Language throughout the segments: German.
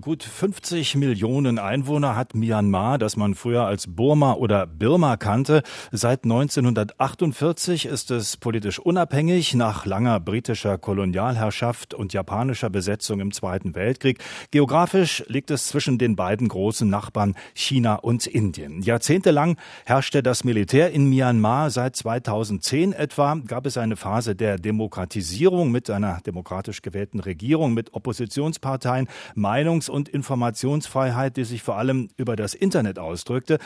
Gut 50 Millionen Einwohner hat Myanmar, das man früher als Burma oder Birma kannte. Seit 1948 ist es politisch unabhängig nach langer britischer Kolonialherrschaft und japanischer Besetzung im Zweiten Weltkrieg. Geografisch liegt es zwischen den beiden großen Nachbarn China und Indien. Jahrzehntelang herrschte das Militär in Myanmar. Seit 2010 etwa gab es eine Phase der Demokratisierung mit einer demokratisch gewählten Regierung, mit Oppositionsparteien, Meinungs- und Informationsfreiheit, die sich vor allem über das Internet ausdrückte.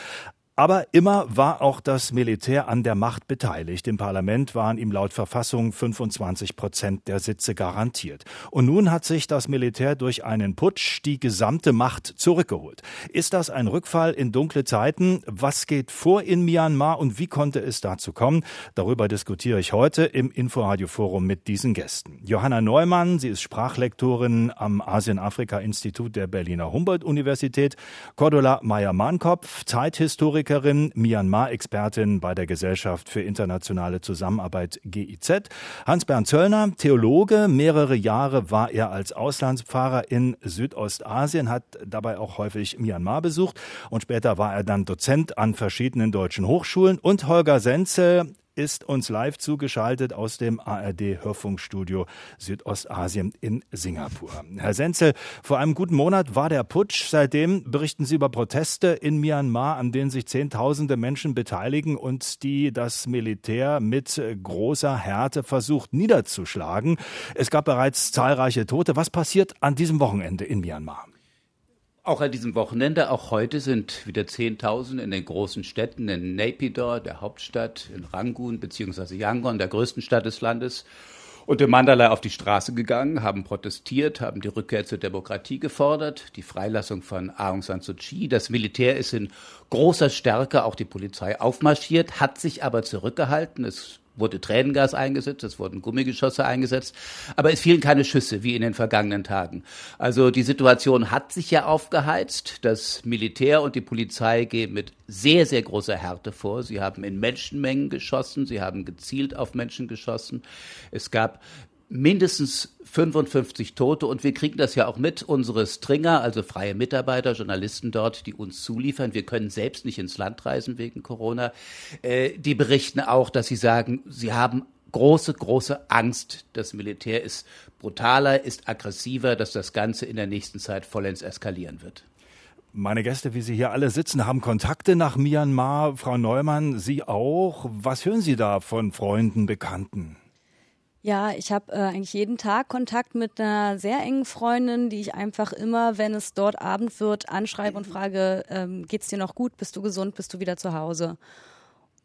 Aber immer war auch das Militär an der Macht beteiligt. Im Parlament waren ihm laut Verfassung 25 Prozent der Sitze garantiert. Und nun hat sich das Militär durch einen Putsch die gesamte Macht zurückgeholt. Ist das ein Rückfall in dunkle Zeiten? Was geht vor in Myanmar und wie konnte es dazu kommen? Darüber diskutiere ich heute im Inforadio-Forum mit diesen Gästen. Johanna Neumann, sie ist Sprachlektorin am Asien-Afrika-Institut der Berliner Humboldt-Universität. Cordula Meyer-Mahnkopf, Zeithistorikerin Historikerin, Myanmar-Expertin bei der Gesellschaft für internationale Zusammenarbeit GIZ. Hans-Bernd Zöllner, Theologe. Mehrere Jahre war er als Auslandspfarrer in Südostasien, hat dabei auch häufig Myanmar besucht und später war er dann Dozent an verschiedenen deutschen Hochschulen. Und Holger Senzel, ist uns live zugeschaltet aus dem ARD Hörfunkstudio Südostasien in Singapur. Herr Senzel, vor einem guten Monat war der Putsch. Seitdem berichten Sie über Proteste in Myanmar, an denen sich Zehntausende Menschen beteiligen und die das Militär mit großer Härte versucht niederzuschlagen. Es gab bereits zahlreiche Tote. Was passiert an diesem Wochenende in Myanmar? Auch an diesem Wochenende, auch heute sind wieder Zehntausende in den großen Städten, in Naypyidaw, der Hauptstadt, in Rangoon bzw. Yangon, der größten Stadt des Landes, und in Mandalay auf die Straße gegangen, haben protestiert, haben die Rückkehr zur Demokratie gefordert, die Freilassung von Aung San Suu Kyi. Das Militär ist in großer Stärke, auch die Polizei aufmarschiert, hat sich aber zurückgehalten. Es wurde Tränengas eingesetzt, es wurden Gummigeschosse eingesetzt, aber es fielen keine Schüsse wie in den vergangenen Tagen. Also die Situation hat sich ja aufgeheizt. Das Militär und die Polizei gehen mit sehr, sehr großer Härte vor. Sie haben in Menschenmengen geschossen, sie haben gezielt auf Menschen geschossen. Es gab mindestens 55 Tote und wir kriegen das ja auch mit. Unsere Stringer, also freie Mitarbeiter, Journalisten dort, die uns zuliefern, wir können selbst nicht ins Land reisen wegen Corona, äh, die berichten auch, dass sie sagen, sie haben große, große Angst. Das Militär ist brutaler, ist aggressiver, dass das Ganze in der nächsten Zeit vollends eskalieren wird. Meine Gäste, wie Sie hier alle sitzen, haben Kontakte nach Myanmar. Frau Neumann, Sie auch. Was hören Sie da von Freunden, Bekannten? Ja, ich habe äh, eigentlich jeden Tag Kontakt mit einer sehr engen Freundin, die ich einfach immer, wenn es dort Abend wird, anschreibe und frage, ähm, geht's dir noch gut? Bist du gesund? Bist du wieder zu Hause?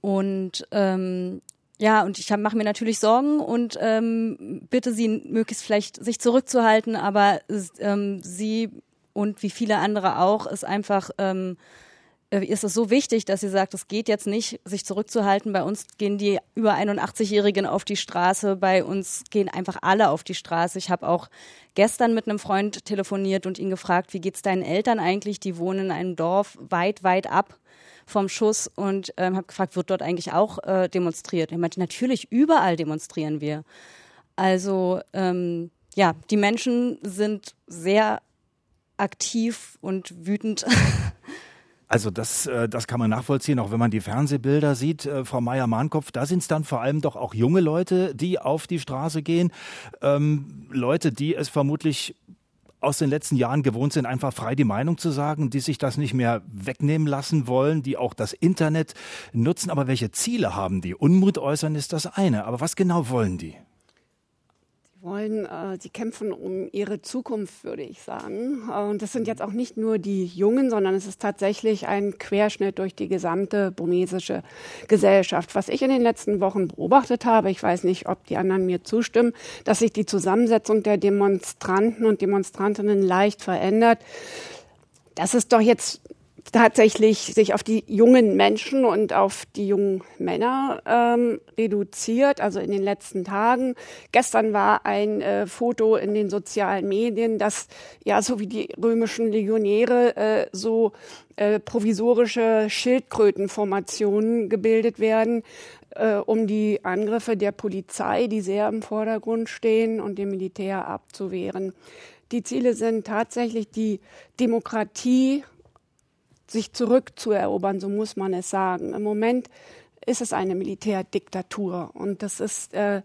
Und ähm, ja, und ich mache mir natürlich Sorgen und ähm, bitte sie möglichst vielleicht sich zurückzuhalten, aber ähm, sie und wie viele andere auch ist einfach ähm, äh, ist es so wichtig, dass sie sagt, es geht jetzt nicht, sich zurückzuhalten. Bei uns gehen die über 81-Jährigen auf die Straße, bei uns gehen einfach alle auf die Straße. Ich habe auch gestern mit einem Freund telefoniert und ihn gefragt, wie geht's deinen Eltern eigentlich? Die wohnen in einem Dorf weit, weit ab vom Schuss und ähm, habe gefragt, wird dort eigentlich auch äh, demonstriert? Er meinte, natürlich, überall demonstrieren wir. Also ähm, ja, die Menschen sind sehr aktiv und wütend. Also das, äh, das kann man nachvollziehen, auch wenn man die Fernsehbilder sieht, äh, Frau Meier-Mahnkopf, da sind es dann vor allem doch auch junge Leute, die auf die Straße gehen. Ähm, Leute, die es vermutlich aus den letzten Jahren gewohnt sind, einfach frei die Meinung zu sagen, die sich das nicht mehr wegnehmen lassen wollen, die auch das Internet nutzen. Aber welche Ziele haben die? Unmut äußern ist das eine. Aber was genau wollen die? Wollen, äh, sie kämpfen um ihre Zukunft, würde ich sagen. Äh, und das sind jetzt auch nicht nur die Jungen, sondern es ist tatsächlich ein Querschnitt durch die gesamte burmesische Gesellschaft. Was ich in den letzten Wochen beobachtet habe, ich weiß nicht, ob die anderen mir zustimmen, dass sich die Zusammensetzung der Demonstranten und Demonstrantinnen leicht verändert. Das ist doch jetzt tatsächlich sich auf die jungen Menschen und auf die jungen Männer ähm, reduziert, also in den letzten Tagen. Gestern war ein äh, Foto in den sozialen Medien, dass ja so wie die römischen Legionäre äh, so äh, provisorische Schildkrötenformationen gebildet werden, äh, um die Angriffe der Polizei, die sehr im Vordergrund stehen, und dem Militär abzuwehren. Die Ziele sind tatsächlich die Demokratie sich zurückzuerobern, so muss man es sagen. Im Moment ist es eine Militärdiktatur und das ist äh,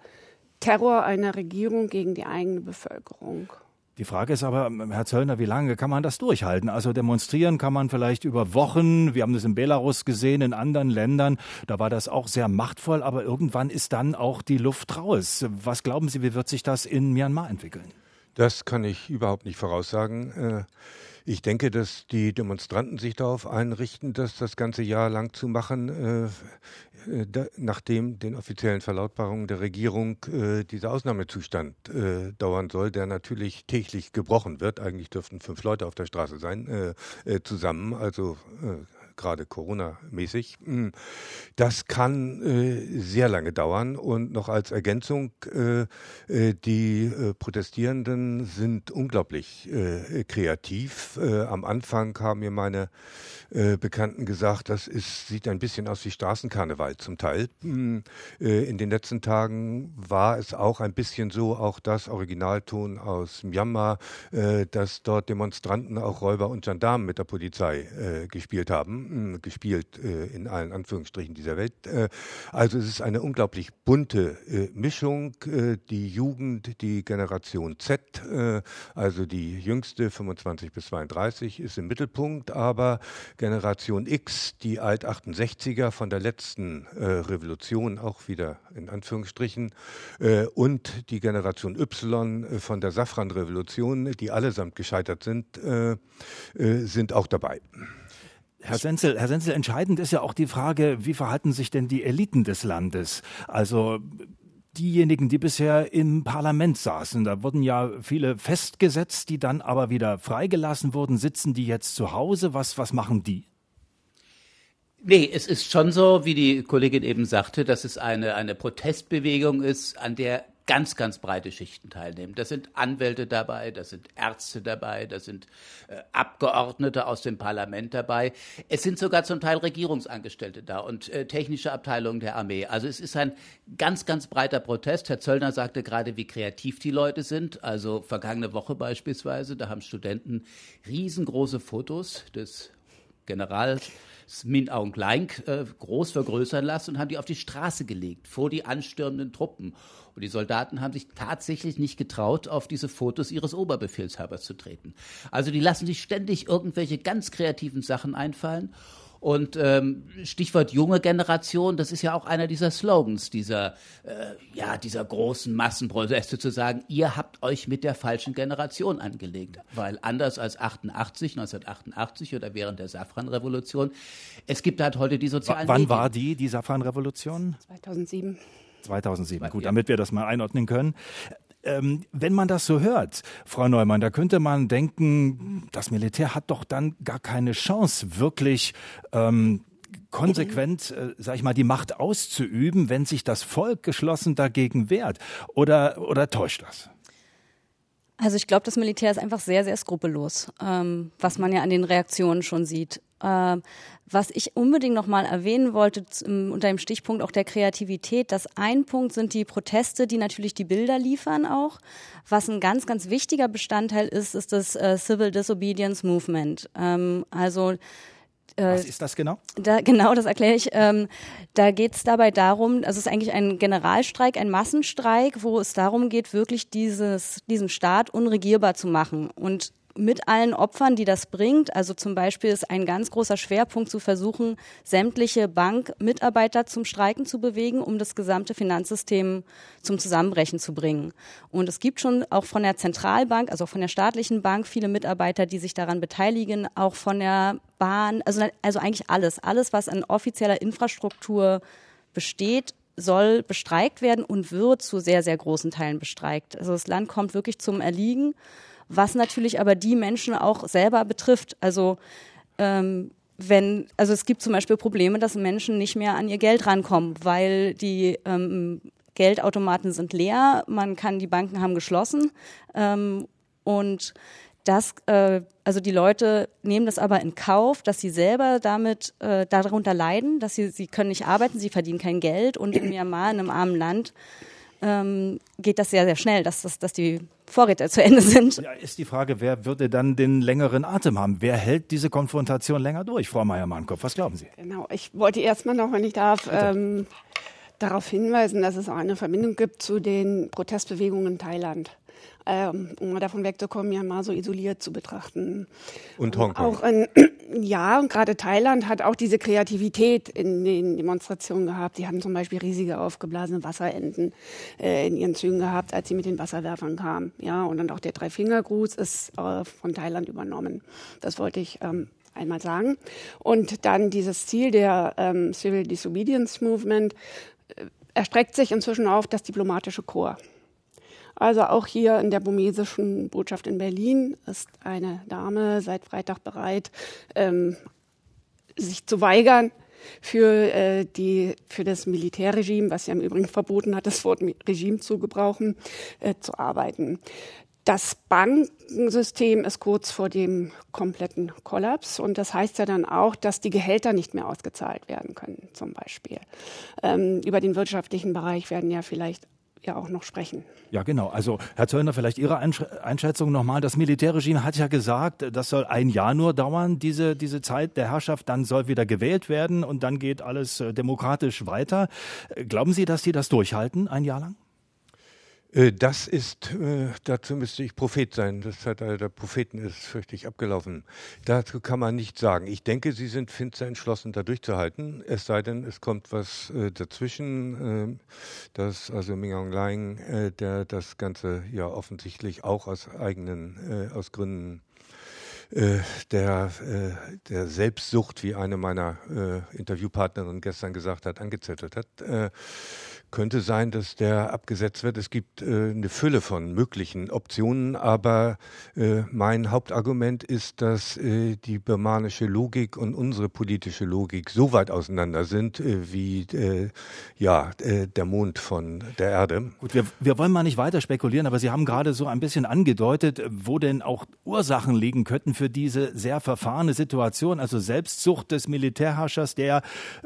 Terror einer Regierung gegen die eigene Bevölkerung. Die Frage ist aber, Herr Zöllner, wie lange kann man das durchhalten? Also demonstrieren kann man vielleicht über Wochen. Wir haben das in Belarus gesehen, in anderen Ländern. Da war das auch sehr machtvoll, aber irgendwann ist dann auch die Luft raus. Was glauben Sie, wie wird sich das in Myanmar entwickeln? Das kann ich überhaupt nicht voraussagen. Äh, ich denke, dass die Demonstranten sich darauf einrichten, das das ganze Jahr lang zu machen, äh, äh, nachdem den offiziellen Verlautbarungen der Regierung dieser Ausnahmezustand dauern soll, der natürlich täglich gebrochen wird. Eigentlich dürften fünf Leute auf der Straße sein, zusammen. Also gerade Corona-mäßig. Hm, das kann äh, sehr lange dauern und noch als Ergänzung, äh, äh die Protestierenden sind unglaublich kreativ. Am Anfang haben mir meine Bekannten gesagt, das ist, sieht ein bisschen aus wie Straßenkarneval zum Teil. Hm, in den letzten Tagen war es auch ein bisschen so, auch das Originalton aus Myanmar, dass dort Demonstranten auch Räuber und Gendarmen mit der Polizei gespielt haben gespielt äh, in allen Anführungsstrichen dieser Welt. Äh, also es ist eine unglaublich bunte äh, Mischung. Äh, die Jugend, die Generation Z, äh, also die jüngste 25 bis 32 ist im Mittelpunkt, aber Generation X, die Alt-68er von der letzten Revolution auch wieder in Anführungsstrichen und die Generation Y von der Safran-Revolution, die allesamt gescheitert sind, sind auch dabei. Herr Senzel, Herr Senzel, entscheidend ist ja auch die Frage, wie verhalten sich denn die Eliten des Landes? Also diejenigen, die bisher im Parlament saßen. Da wurden ja viele festgesetzt, die dann aber wieder freigelassen wurden. Sitzen die jetzt zu Hause? Was, was machen die? Nee, es ist schon so, wie die Kollegin eben sagte, dass es eine, eine Protestbewegung ist, an der ganz, ganz breite Schichten teilnehmen. Da sind Anwälte dabei, da sind Ärzte dabei, da sind äh, Abgeordnete aus dem Parlament dabei. Es sind sogar zum Teil Regierungsangestellte da und äh, technische Abteilungen der Armee. Also es ist ein ganz, ganz breiter Protest. Herr Zöllner sagte gerade, wie kreativ die Leute sind. Also vergangene Woche beispielsweise, da haben Studenten riesengroße Fotos des Generals Min Aung Hlaing äh, groß vergrößern lassen und haben die auf die Straße gelegt vor die anstürmenden Truppen. Und die Soldaten haben sich tatsächlich nicht getraut, auf diese Fotos ihres Oberbefehlshabers zu treten. Also die lassen sich ständig irgendwelche ganz kreativen Sachen einfallen. Und ähm, Stichwort junge Generation, das ist ja auch einer dieser Slogans dieser, äh, ja, dieser großen Massenproteste zu sagen, ihr habt euch mit der falschen Generation angelegt. Weil anders als 88, 1988 oder während der Safran-Revolution, es gibt halt heute die sozialen Wann Medien. war die, die Safran-Revolution? 2007. 2007, gut, damit wir das mal einordnen können. Ähm, wenn man das so hört, Frau Neumann, da könnte man denken, das Militär hat doch dann gar keine Chance, wirklich ähm, konsequent, äh, sag ich mal, die Macht auszuüben, wenn sich das Volk geschlossen dagegen wehrt. Oder, oder täuscht das? Also ich glaube, das Militär ist einfach sehr, sehr skrupellos, ähm, was man ja an den Reaktionen schon sieht. Ähm, was ich unbedingt noch mal erwähnen wollte zum, unter dem Stichpunkt auch der Kreativität, dass ein Punkt sind die Proteste, die natürlich die Bilder liefern auch. Was ein ganz, ganz wichtiger Bestandteil ist, ist das äh, Civil Disobedience Movement. Ähm, also äh, Was ist das genau? Da, genau, das erkläre ich. Ähm, da geht es dabei darum, also es ist eigentlich ein Generalstreik, ein Massenstreik, wo es darum geht, wirklich dieses, diesen Staat unregierbar zu machen. Und mit allen Opfern, die das bringt. Also zum Beispiel ist ein ganz großer Schwerpunkt zu versuchen, sämtliche Bankmitarbeiter zum Streiken zu bewegen, um das gesamte Finanzsystem zum Zusammenbrechen zu bringen. Und es gibt schon auch von der Zentralbank, also von der staatlichen Bank, viele Mitarbeiter, die sich daran beteiligen, auch von der Bahn, also, also eigentlich alles, alles, was an offizieller Infrastruktur besteht, soll bestreikt werden und wird zu sehr, sehr großen Teilen bestreikt. Also das Land kommt wirklich zum Erliegen was natürlich aber die Menschen auch selber betrifft. Also ähm, wenn, also es gibt zum Beispiel Probleme, dass Menschen nicht mehr an ihr Geld rankommen, weil die ähm, Geldautomaten sind leer, man kann, die Banken haben geschlossen ähm, und das, äh, also die Leute nehmen das aber in Kauf, dass sie selber damit äh, darunter leiden, dass sie, sie können nicht arbeiten, sie verdienen kein Geld und in Myanmar, in einem armen Land, ähm, geht das sehr, sehr schnell, dass, dass, dass die Vorräte zu Ende sind. Ja, ist die Frage, wer würde dann den längeren Atem haben? Wer hält diese Konfrontation länger durch, Frau Meier-Mannkopf? Was glauben Sie? Genau, ich wollte erstmal noch, wenn ich darf, ähm, darauf hinweisen, dass es auch eine Verbindung gibt zu den Protestbewegungen in Thailand ähm, um mal davon wegzukommen, ja mal so isoliert zu betrachten. Und Hongkong. Auch in, ja, und gerade Thailand hat auch diese Kreativität in den Demonstrationen gehabt. Die hatten zum Beispiel riesige aufgeblasene Wasserenten äh, in ihren Zügen gehabt, als sie mit den Wasserwerfern kamen. Ja, und dann auch der Dreifingergruß ist äh, von Thailand übernommen. Das wollte ich ähm, einmal sagen. Und dann dieses Ziel der ähm, Civil Disobedience Movement äh, erstreckt sich inzwischen auf das diplomatische Korps. Also auch hier in der burmesischen Botschaft in Berlin ist eine Dame seit Freitag bereit, ähm, sich zu weigern, für, äh, die, für das Militärregime, was ja im Übrigen verboten hat, das Wort Regime zu gebrauchen, äh, zu arbeiten. Das Bankensystem ist kurz vor dem kompletten Kollaps und das heißt ja dann auch, dass die Gehälter nicht mehr ausgezahlt werden können, zum Beispiel. Ähm, über den wirtschaftlichen Bereich werden ja vielleicht ja auch noch sprechen. Ja, genau. Also, Herr Zöllner, vielleicht Ihre Einschätzung nochmal. Das Militärregime hat ja gesagt, das soll ein Jahr nur dauern, diese, diese Zeit der Herrschaft. Dann soll wieder gewählt werden und dann geht alles äh, demokratisch weiter. Glauben Sie, dass die das durchhalten, ein Jahr lang? Äh, das ist, äh, dazu müsste ich Prophet sein. Das Zeitalter der Propheten ist fürchterlich abgelaufen. Dazu kann man nicht sagen. Ich denke, sie sind finster entschlossen, da durchzuhalten. Es sei denn, es kommt was äh, dazwischen, dass also Ming Aung Hlaing, der das Ganze ja offensichtlich auch aus eigenen, aus Gründen der, der Selbstsucht, wie eine meiner Interviewpartnerinnen gestern gesagt hat, angezettelt hat könnte sein, dass der abgesetzt wird. Es gibt äh, eine Fülle von möglichen Optionen, aber äh, mein Hauptargument ist, dass äh, die birmanische Logik und unsere politische Logik so weit auseinander sind äh, wie äh, ja, äh, der Mond von der Erde. Gut, wir, wir wollen mal nicht weiter spekulieren, aber Sie haben gerade so ein bisschen angedeutet, wo denn auch Ursachen liegen könnten für diese sehr verfahrene Situation, also Selbstsucht des Militärherrschers, der,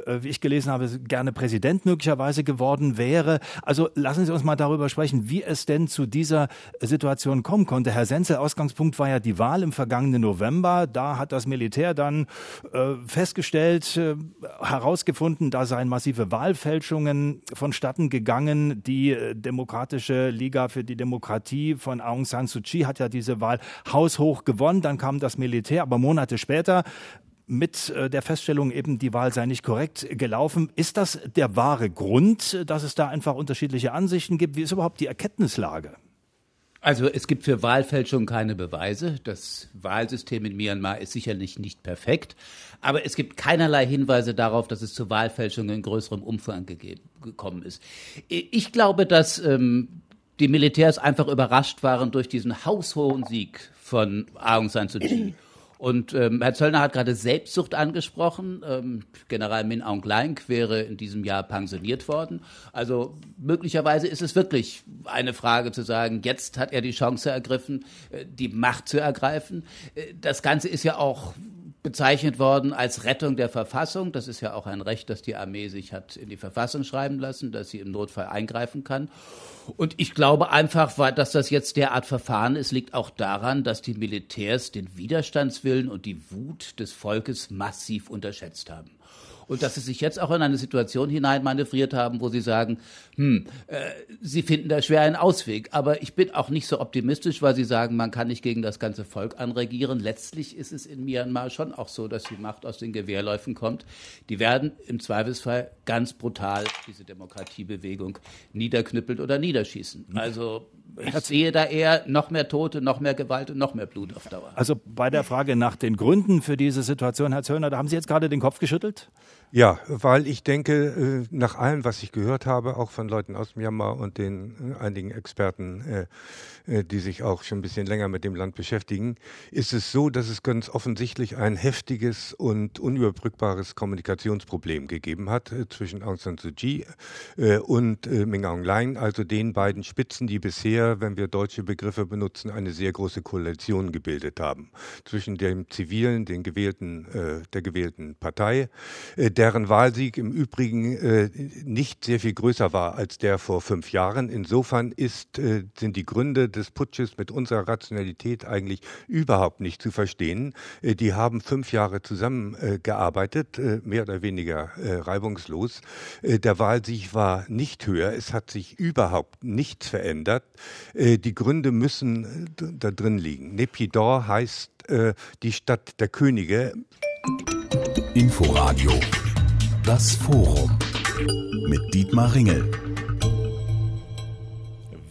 wie ich gelesen habe, gerne Präsident möglicherweise geworden wäre. Also lassen Sie uns mal darüber sprechen, wie es denn zu dieser Situation kommen konnte. Herr Senzel, Ausgangspunkt war ja die Wahl im vergangenen November. Da hat das Militär dann äh, festgestellt, äh, herausgefunden, da seien massive Wahlfälschungen vonstatten gegangen. Die äh, Demokratische Liga für die Demokratie von Aung San Suu Kyi hat ja diese Wahl haushoch gewonnen. Dann kam das Militär, aber Monate später mit äh, der Feststellung eben, die Wahl sei nicht korrekt gelaufen. Ist das der wahre Grund, dass es da einfach unterschiedliche Ansichten gibt? Wie ist überhaupt die Erkenntnislage? Also es gibt für Wahlfälschung keine Beweise. Das Wahlsystem in Myanmar ist sicherlich nicht perfekt, aber es gibt keinerlei Hinweise darauf, dass es zu Wahlfälschungen in größerem Umfang gegeben, gekommen ist. Ich glaube, dass ähm, die Militärs einfach überrascht waren durch diesen haushohen Sieg von Aung San Suu Kyi. Und ähm, Herr Zöllner hat gerade Selbstsucht angesprochen. Ähm, General Min Aung Hlaing wäre in diesem Jahr pensioniert worden. Also möglicherweise ist es wirklich eine Frage zu sagen, jetzt hat er die Chance ergriffen, äh, die Macht zu ergreifen. Äh, das Ganze ist ja auch bezeichnet worden als Rettung der Verfassung. Das ist ja auch ein Recht, das die Armee sich hat in die Verfassung schreiben lassen, dass sie im Notfall eingreifen kann. Und ich glaube einfach, dass das jetzt derart Verfahren ist, liegt auch daran, dass die Militärs den Widerstandswillen und die Wut des Volkes massiv unterschätzt haben und dass sie sich jetzt auch in eine Situation hineinmanövriert haben, wo sie sagen, hm, äh, sie finden da schwer einen Ausweg. Aber ich bin auch nicht so optimistisch, weil sie sagen, man kann nicht gegen das ganze Volk anregieren. Letztlich ist es in Myanmar schon auch so, dass die Macht aus den Gewehrläufen kommt. Die werden im Zweifelsfall ganz brutal diese Demokratiebewegung niederknüppeln oder niederschießen. Also ich sehe da eher noch mehr Tote, noch mehr Gewalt und noch mehr Blut auf Dauer. Also bei der Frage nach den Gründen für diese Situation, Herr Zöllner, da haben Sie jetzt gerade den Kopf geschüttelt? Ja, weil ich denke, äh, nach allem, was ich gehört habe, auch von Leuten aus Myanmar und den äh, einigen Experten, äh, die sich auch schon ein bisschen länger mit dem Land beschäftigen, ist es so, dass es ganz offensichtlich ein heftiges und unüberbrückbares Kommunikationsproblem gegeben hat zwischen Aung San Suu Kyi und Min Aung Hlaing, also den beiden Spitzen, die bisher, wenn wir deutsche Begriffe benutzen, eine sehr große Koalition gebildet haben. Zwischen dem zivilen, den gewählten, der gewählten Partei deren Wahlsieg im Übrigen äh, nicht sehr viel größer war als der vor fünf Jahren. Insofern ist, äh, sind die Gründe des Putsches mit unserer Rationalität eigentlich überhaupt nicht zu verstehen. Äh, die haben fünf Jahre zusammengearbeitet, äh, mehr oder weniger äh, reibungslos. Äh, der Wahlsieg war nicht höher. Es hat sich überhaupt nichts verändert. die Gründe müssen da drin liegen. Nepidor heißt die Stadt der Könige. Inforadio das Forum mit Dietmar Ringel.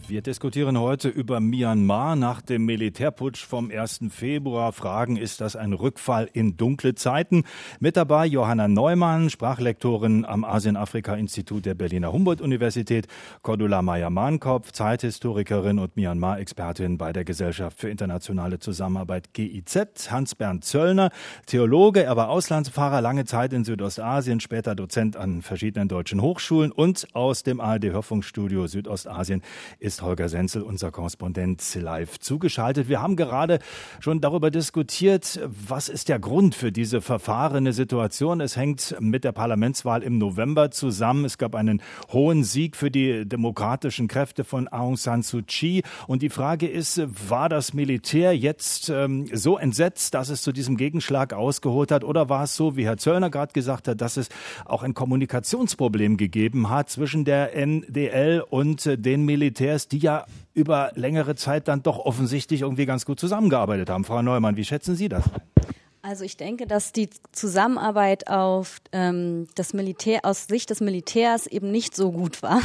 Wir diskutieren heute über Myanmar nach dem Militärputsch vom 1. Februar. Fragen, ist das ein Rückfall in dunkle Zeiten? Mit dabei Johanna Neumann, Sprachlektorin am Asien-Afrika-Institut der Berliner Humboldt-Universität, Cordula Meyer-Mahnkopf, Zeithistorikerin und Myanmar-Expertin bei der Gesellschaft für internationale Zusammenarbeit GIZ, Hans-Bernd Zöllner, Theologe, er war Auslandsfahrer, lange Zeit in Südostasien, später Dozent an verschiedenen deutschen Hochschulen und aus dem ARD-Hörfunkstudio Südostasien ist ist Holger Senzel, unser Korrespondent, live zugeschaltet. Wir haben gerade schon darüber diskutiert, was ist der Grund für diese verfahrene Situation. Es hängt mit der Parlamentswahl im November zusammen. Es gab einen hohen Sieg für die demokratischen Kräfte von Aung San Suu Kyi. Und die Frage ist, war das Militär jetzt ähm, so entsetzt, dass es zu diesem Gegenschlag ausgeholt hat? Oder war es so, wie Herr Zöllner gerade gesagt hat, dass es auch ein Kommunikationsproblem gegeben hat zwischen der NDL und äh, den Militärs, die ja über längere Zeit dann doch offensichtlich irgendwie ganz gut zusammengearbeitet haben. Frau Neumann, wie schätzen Sie das? Also ich denke, dass die Zusammenarbeit auf ähm, das Militär aus Sicht des Militärs eben nicht so gut war.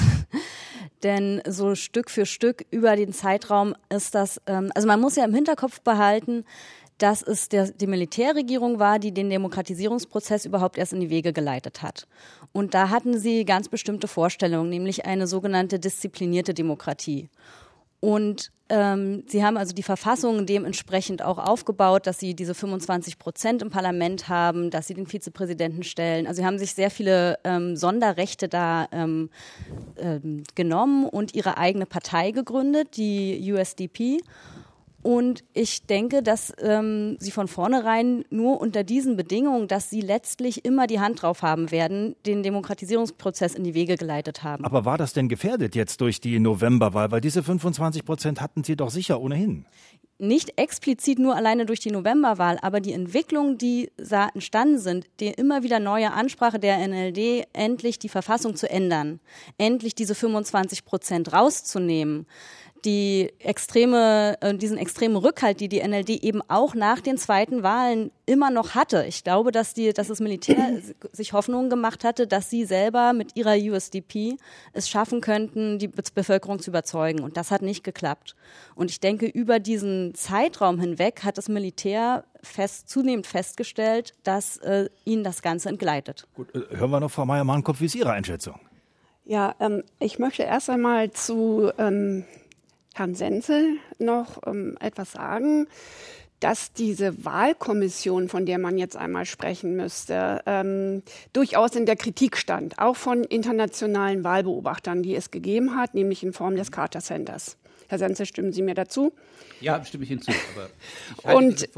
Denn so Stück für Stück über den Zeitraum ist das, ähm, also man muss ja im Hinterkopf behalten, dass es der, die Militärregierung war, die den Demokratisierungsprozess überhaupt erst in die Wege geleitet hat. Und da hatten sie ganz bestimmte Vorstellungen, nämlich eine sogenannte disziplinierte Demokratie. Und ähm, sie haben also die Verfassung dementsprechend auch aufgebaut, dass sie diese 25 Prozent im Parlament haben, dass sie den Vizepräsidenten stellen. Also sie haben sich sehr viele ähm, Sonderrechte da ähm, ähm genommen und ihre eigene Partei gegründet, die USDP. Und ich denke, dass ähm, sie von vornherein nur unter diesen Bedingungen, dass sie letztlich immer die Hand drauf haben werden, den Demokratisierungsprozess in die Wege geleitet haben. Aber war das denn gefährdet jetzt durch die Novemberwahl? Weil diese 25 Prozent hatten sie doch sicher ohnehin. Nicht explizit nur alleine durch die Novemberwahl, aber die Entwicklungen, die entstanden sind, die immer wieder neue Ansprache der NLD, endlich die Verfassung zu ändern, endlich diese 25 Prozent rauszunehmen die extreme, äh, diesen extremen Rückhalt, die die NLD eben auch nach den zweiten Wahlen immer noch hatte. Ich glaube, dass, die, dass das Militär sich Hoffnungen gemacht hatte, dass sie selber mit ihrer USDP es schaffen könnten, die Bevölkerung zu überzeugen. Und das hat nicht geklappt. Und ich denke, über diesen Zeitraum hinweg hat das Militär fest, zunehmend festgestellt, dass äh, ihnen das Ganze entgleitet. Gut, äh, hören wir noch, Frau Meier-Mahnkopf, wie ist Ihre Einschätzung? Ja, ähm, ich möchte erst einmal zu ähm, Herrn Senzel noch ähm, etwas sagen, dass diese Wahlkommission, von der man jetzt einmal sprechen müsste, ähm, durchaus in der Kritik stand, auch von internationalen Wahlbeobachtern, die es gegeben hat, nämlich in Form des Carter Centers. Herr Senzel, stimmen Sie mir dazu? Ja, stimme ich hinzu. Und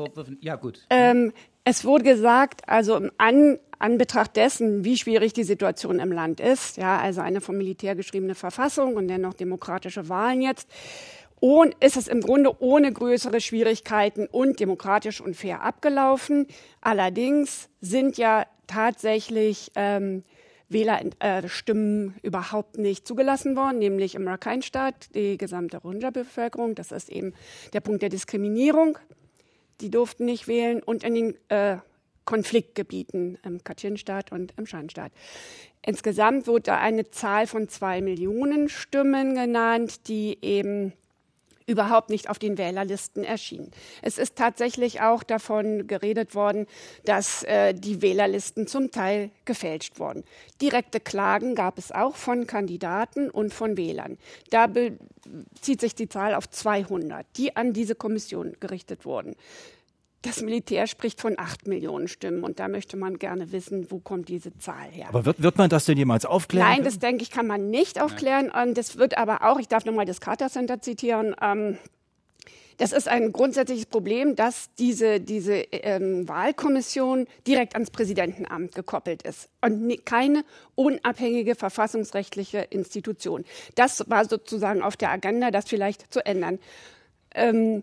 ja, gut. Ähm, es wurde gesagt, also im An Anbetracht dessen, wie schwierig die Situation im Land ist, ja, also eine vom Militär geschriebene Verfassung und dennoch demokratische Wahlen jetzt, und ist es im Grunde ohne größere Schwierigkeiten und demokratisch und fair abgelaufen. Allerdings sind ja tatsächlich ähm, Wählerstimmen äh, überhaupt nicht zugelassen worden, nämlich im Rakhine-Staat die gesamte Rohingya-Bevölkerung. Das ist eben der Punkt der Diskriminierung. Die durften nicht wählen und in den äh, Konfliktgebieten im Kachin-Staat und im Shan-Staat. Insgesamt wurde eine Zahl von zwei Millionen Stimmen genannt, die eben überhaupt nicht auf den Wählerlisten erschienen. Es ist tatsächlich auch davon geredet worden, dass äh, die Wählerlisten zum Teil gefälscht wurden. Direkte Klagen gab es auch von Kandidaten und von Wählern. Da bezieht sich die Zahl auf 200, die an diese Kommission gerichtet wurden. Das Militär spricht von acht Millionen Stimmen und da möchte man gerne wissen, wo kommt diese Zahl her. Aber wird, wird man das denn jemals aufklären? Nein, das denke ich, kann man nicht aufklären. Und das wird aber auch, ich darf nochmal das Carter Center zitieren, ähm, das ist ein grundsätzliches Problem, dass diese, diese ähm, Wahlkommission direkt ans Präsidentenamt gekoppelt ist und keine unabhängige verfassungsrechtliche Institution. Das war sozusagen auf der Agenda, das vielleicht zu ändern. Ähm,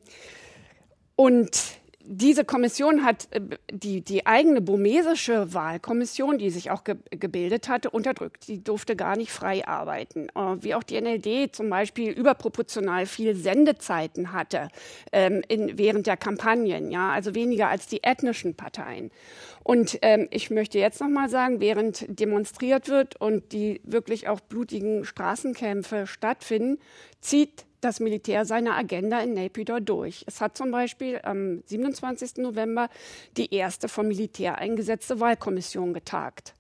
und diese Kommission hat äh, die, die eigene burmesische Wahlkommission, die sich auch ge gebildet hatte, unterdrückt. Die durfte gar nicht frei arbeiten. Äh, wie auch die NLD zum Beispiel überproportional viel Sendezeiten hatte ähm, in, während der Kampagnen, ja, also weniger als die ethnischen Parteien. Und ähm, ich möchte jetzt noch mal sagen, während demonstriert wird und die wirklich auch blutigen Straßenkämpfe stattfinden, zieht das Militär seine Agenda in Naypyidaw durch. Es hat zum Beispiel am 27. November die erste vom Militär eingesetzte Wahlkommission getagt.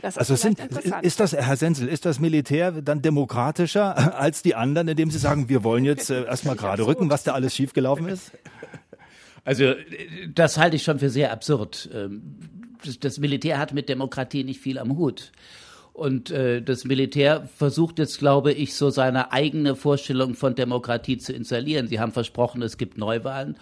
Das also sind, ist das, Herr Sensel, ist das Militär dann demokratischer als die anderen, indem Sie sagen, wir wollen jetzt äh, erstmal gerade rücken, was da alles schiefgelaufen ist? Also das halte ich schon für sehr absurd. Ähm, das Militär hat mit Demokratie nicht viel am Hut. Und äh, das Militär versucht jetzt, glaube ich, so seine eigene Vorstellung von Demokratie zu installieren. Sie haben versprochen, es gibt Neuwahlen.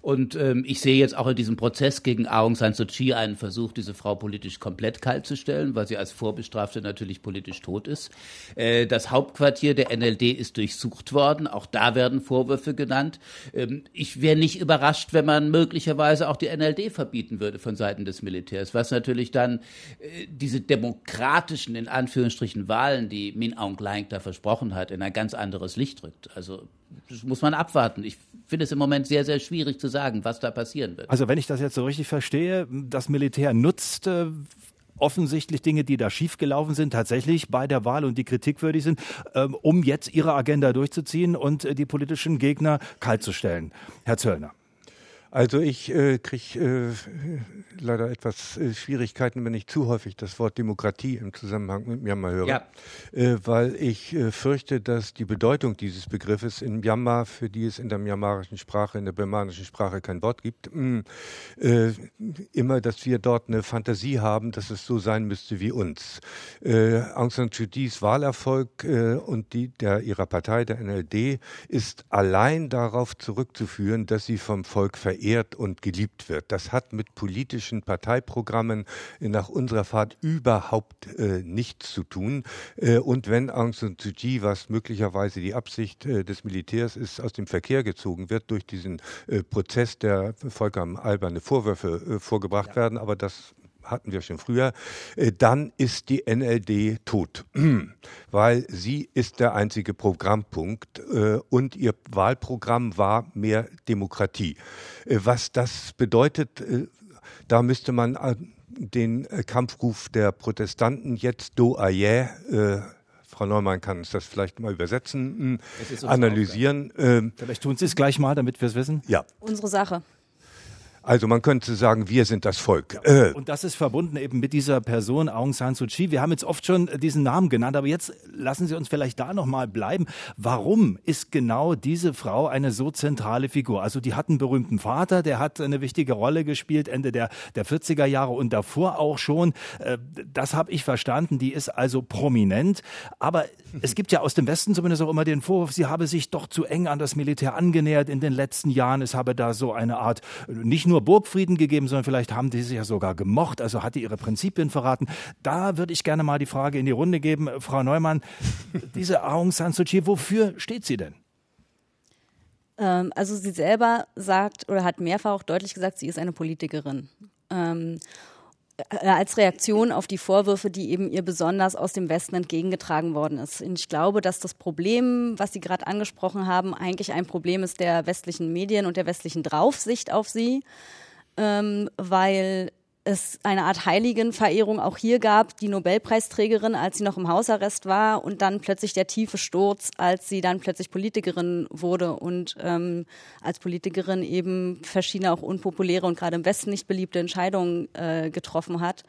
Und ähm, ich sehe jetzt auch in diesem Prozess gegen Aung San Suu Kyi einen Versuch, diese Frau politisch komplett kalt zu stellen, weil sie als Vorbestrafte natürlich politisch tot ist. Äh, das Hauptquartier der NLD ist durchsucht worden. Auch da werden Vorwürfe genannt. Ähm, ich wäre nicht überrascht, wenn man möglicherweise auch die NLD verbieten würde von Seiten des Militärs, was natürlich dann äh, diese demokratischen, in Anführungsstrichen, Wahlen, die Min Aung Hlaing da versprochen hat, in ein ganz anderes Licht rückt. Also das muss man abwarten. Ich finde es im Moment sehr, sehr schwierig zu sagen, was da passieren wird. Also wenn ich das jetzt so richtig verstehe, das Militär nutzt äh, offensichtlich Dinge, die da schiefgelaufen sind, tatsächlich bei der Wahl und die kritikwürdig sind, ähm, um jetzt ihre Agenda durchzuziehen und äh, die politischen Gegner kaltzustellen. Herr Zöllner. Also ich äh, kriege äh, leider etwas äh, Schwierigkeiten, wenn ich zu häufig das Wort Demokratie im Zusammenhang mit Myanmar höre, ja. äh, weil ich äh, fürchte, dass die Bedeutung dieses Begriffes in Myanmar, für die es in der myanmarischen Sprache, in der birmanischen Sprache kein Wort gibt, mh, äh, immer, dass wir dort eine Fantasie haben, dass es so sein müsste wie uns. Aung San Suu Kyis Wahlerfolg und die der ihrer Partei, der NLD, ist allein darauf zurückzuführen, dass sie vom Volk verehrt verehrt und geliebt wird. Das hat mit politischen Parteiprogrammen nach unserer Fahrt überhaupt äh, nichts zu tun. Äh, und wenn Aung San Suu Kyi, was möglicherweise die Absicht äh, des Militärs ist, aus dem Verkehr gezogen wird durch diesen äh, Prozess, der vollkommen alberne Vorwürfe äh, vorgebracht ja. werden, aber das hatten wir schon früher, äh, dann ist die NLD tot, weil sie ist der einzige Programmpunkt äh, und ihr Wahlprogramm war mehr Demokratie. Äh, was das bedeutet, da müsste man den Kampfruf der Protestanten jetzt do aye, Frau Neumann kann uns das vielleicht mal übersetzen, analysieren. Ähm, vielleicht tun Sie es gleich mal, damit wir es wissen. Ja. Unsere Sache. Also man könnte sagen, wir sind das Volk. Ja. Äh. Und das ist verbunden eben mit dieser Person Aung San Suu Kyi. Wir haben jetzt oft schon diesen Namen genannt, aber jetzt lassen Sie uns vielleicht da noch mal bleiben. Warum ist genau diese Frau eine so zentrale Figur? Also die hat einen berühmten Vater, der hat eine wichtige Rolle gespielt Ende der, der 40er Jahre und davor auch schon. Äh, das habe ich verstanden. Die ist also prominent. Aber es gibt ja aus dem Westen zumindest auch immer den Vorwurf, sie habe sich doch zu eng an das Militär angenähert in den letzten Jahren. Es habe da so eine Art nicht nur nur Burgfrieden gegeben, sondern vielleicht haben die sich ja sogar gemocht, also hat die ihre Prinzipien verraten. Da würde ich gerne mal die Frage in die Runde geben, Frau Neumann, diese Aung San Suu Kyi, wofür steht sie denn? Ähm, also sie selber sagt oder hat mehrfach auch deutlich gesagt, sie ist eine Politikerin. Ähm, äh, als Reaktion auf die Vorwürfe, die eben ihr besonders aus dem Westen entgegengetragen worden ist. Und ich glaube, dass das Problem, was Sie gerade angesprochen haben, eigentlich ein Problem ist der westlichen Medien und der westlichen Draufsicht auf sie, ähm, weil es eine Art Heiligenverehrung auch hier gab, die Nobelpreisträgerin, als sie noch im Hausarrest war und dann plötzlich der tiefe Sturz, als sie dann plötzlich Politikerin wurde und ähm, als Politikerin eben verschiedene auch unpopuläre und gerade im Westen nicht beliebte Entscheidungen äh, getroffen hat.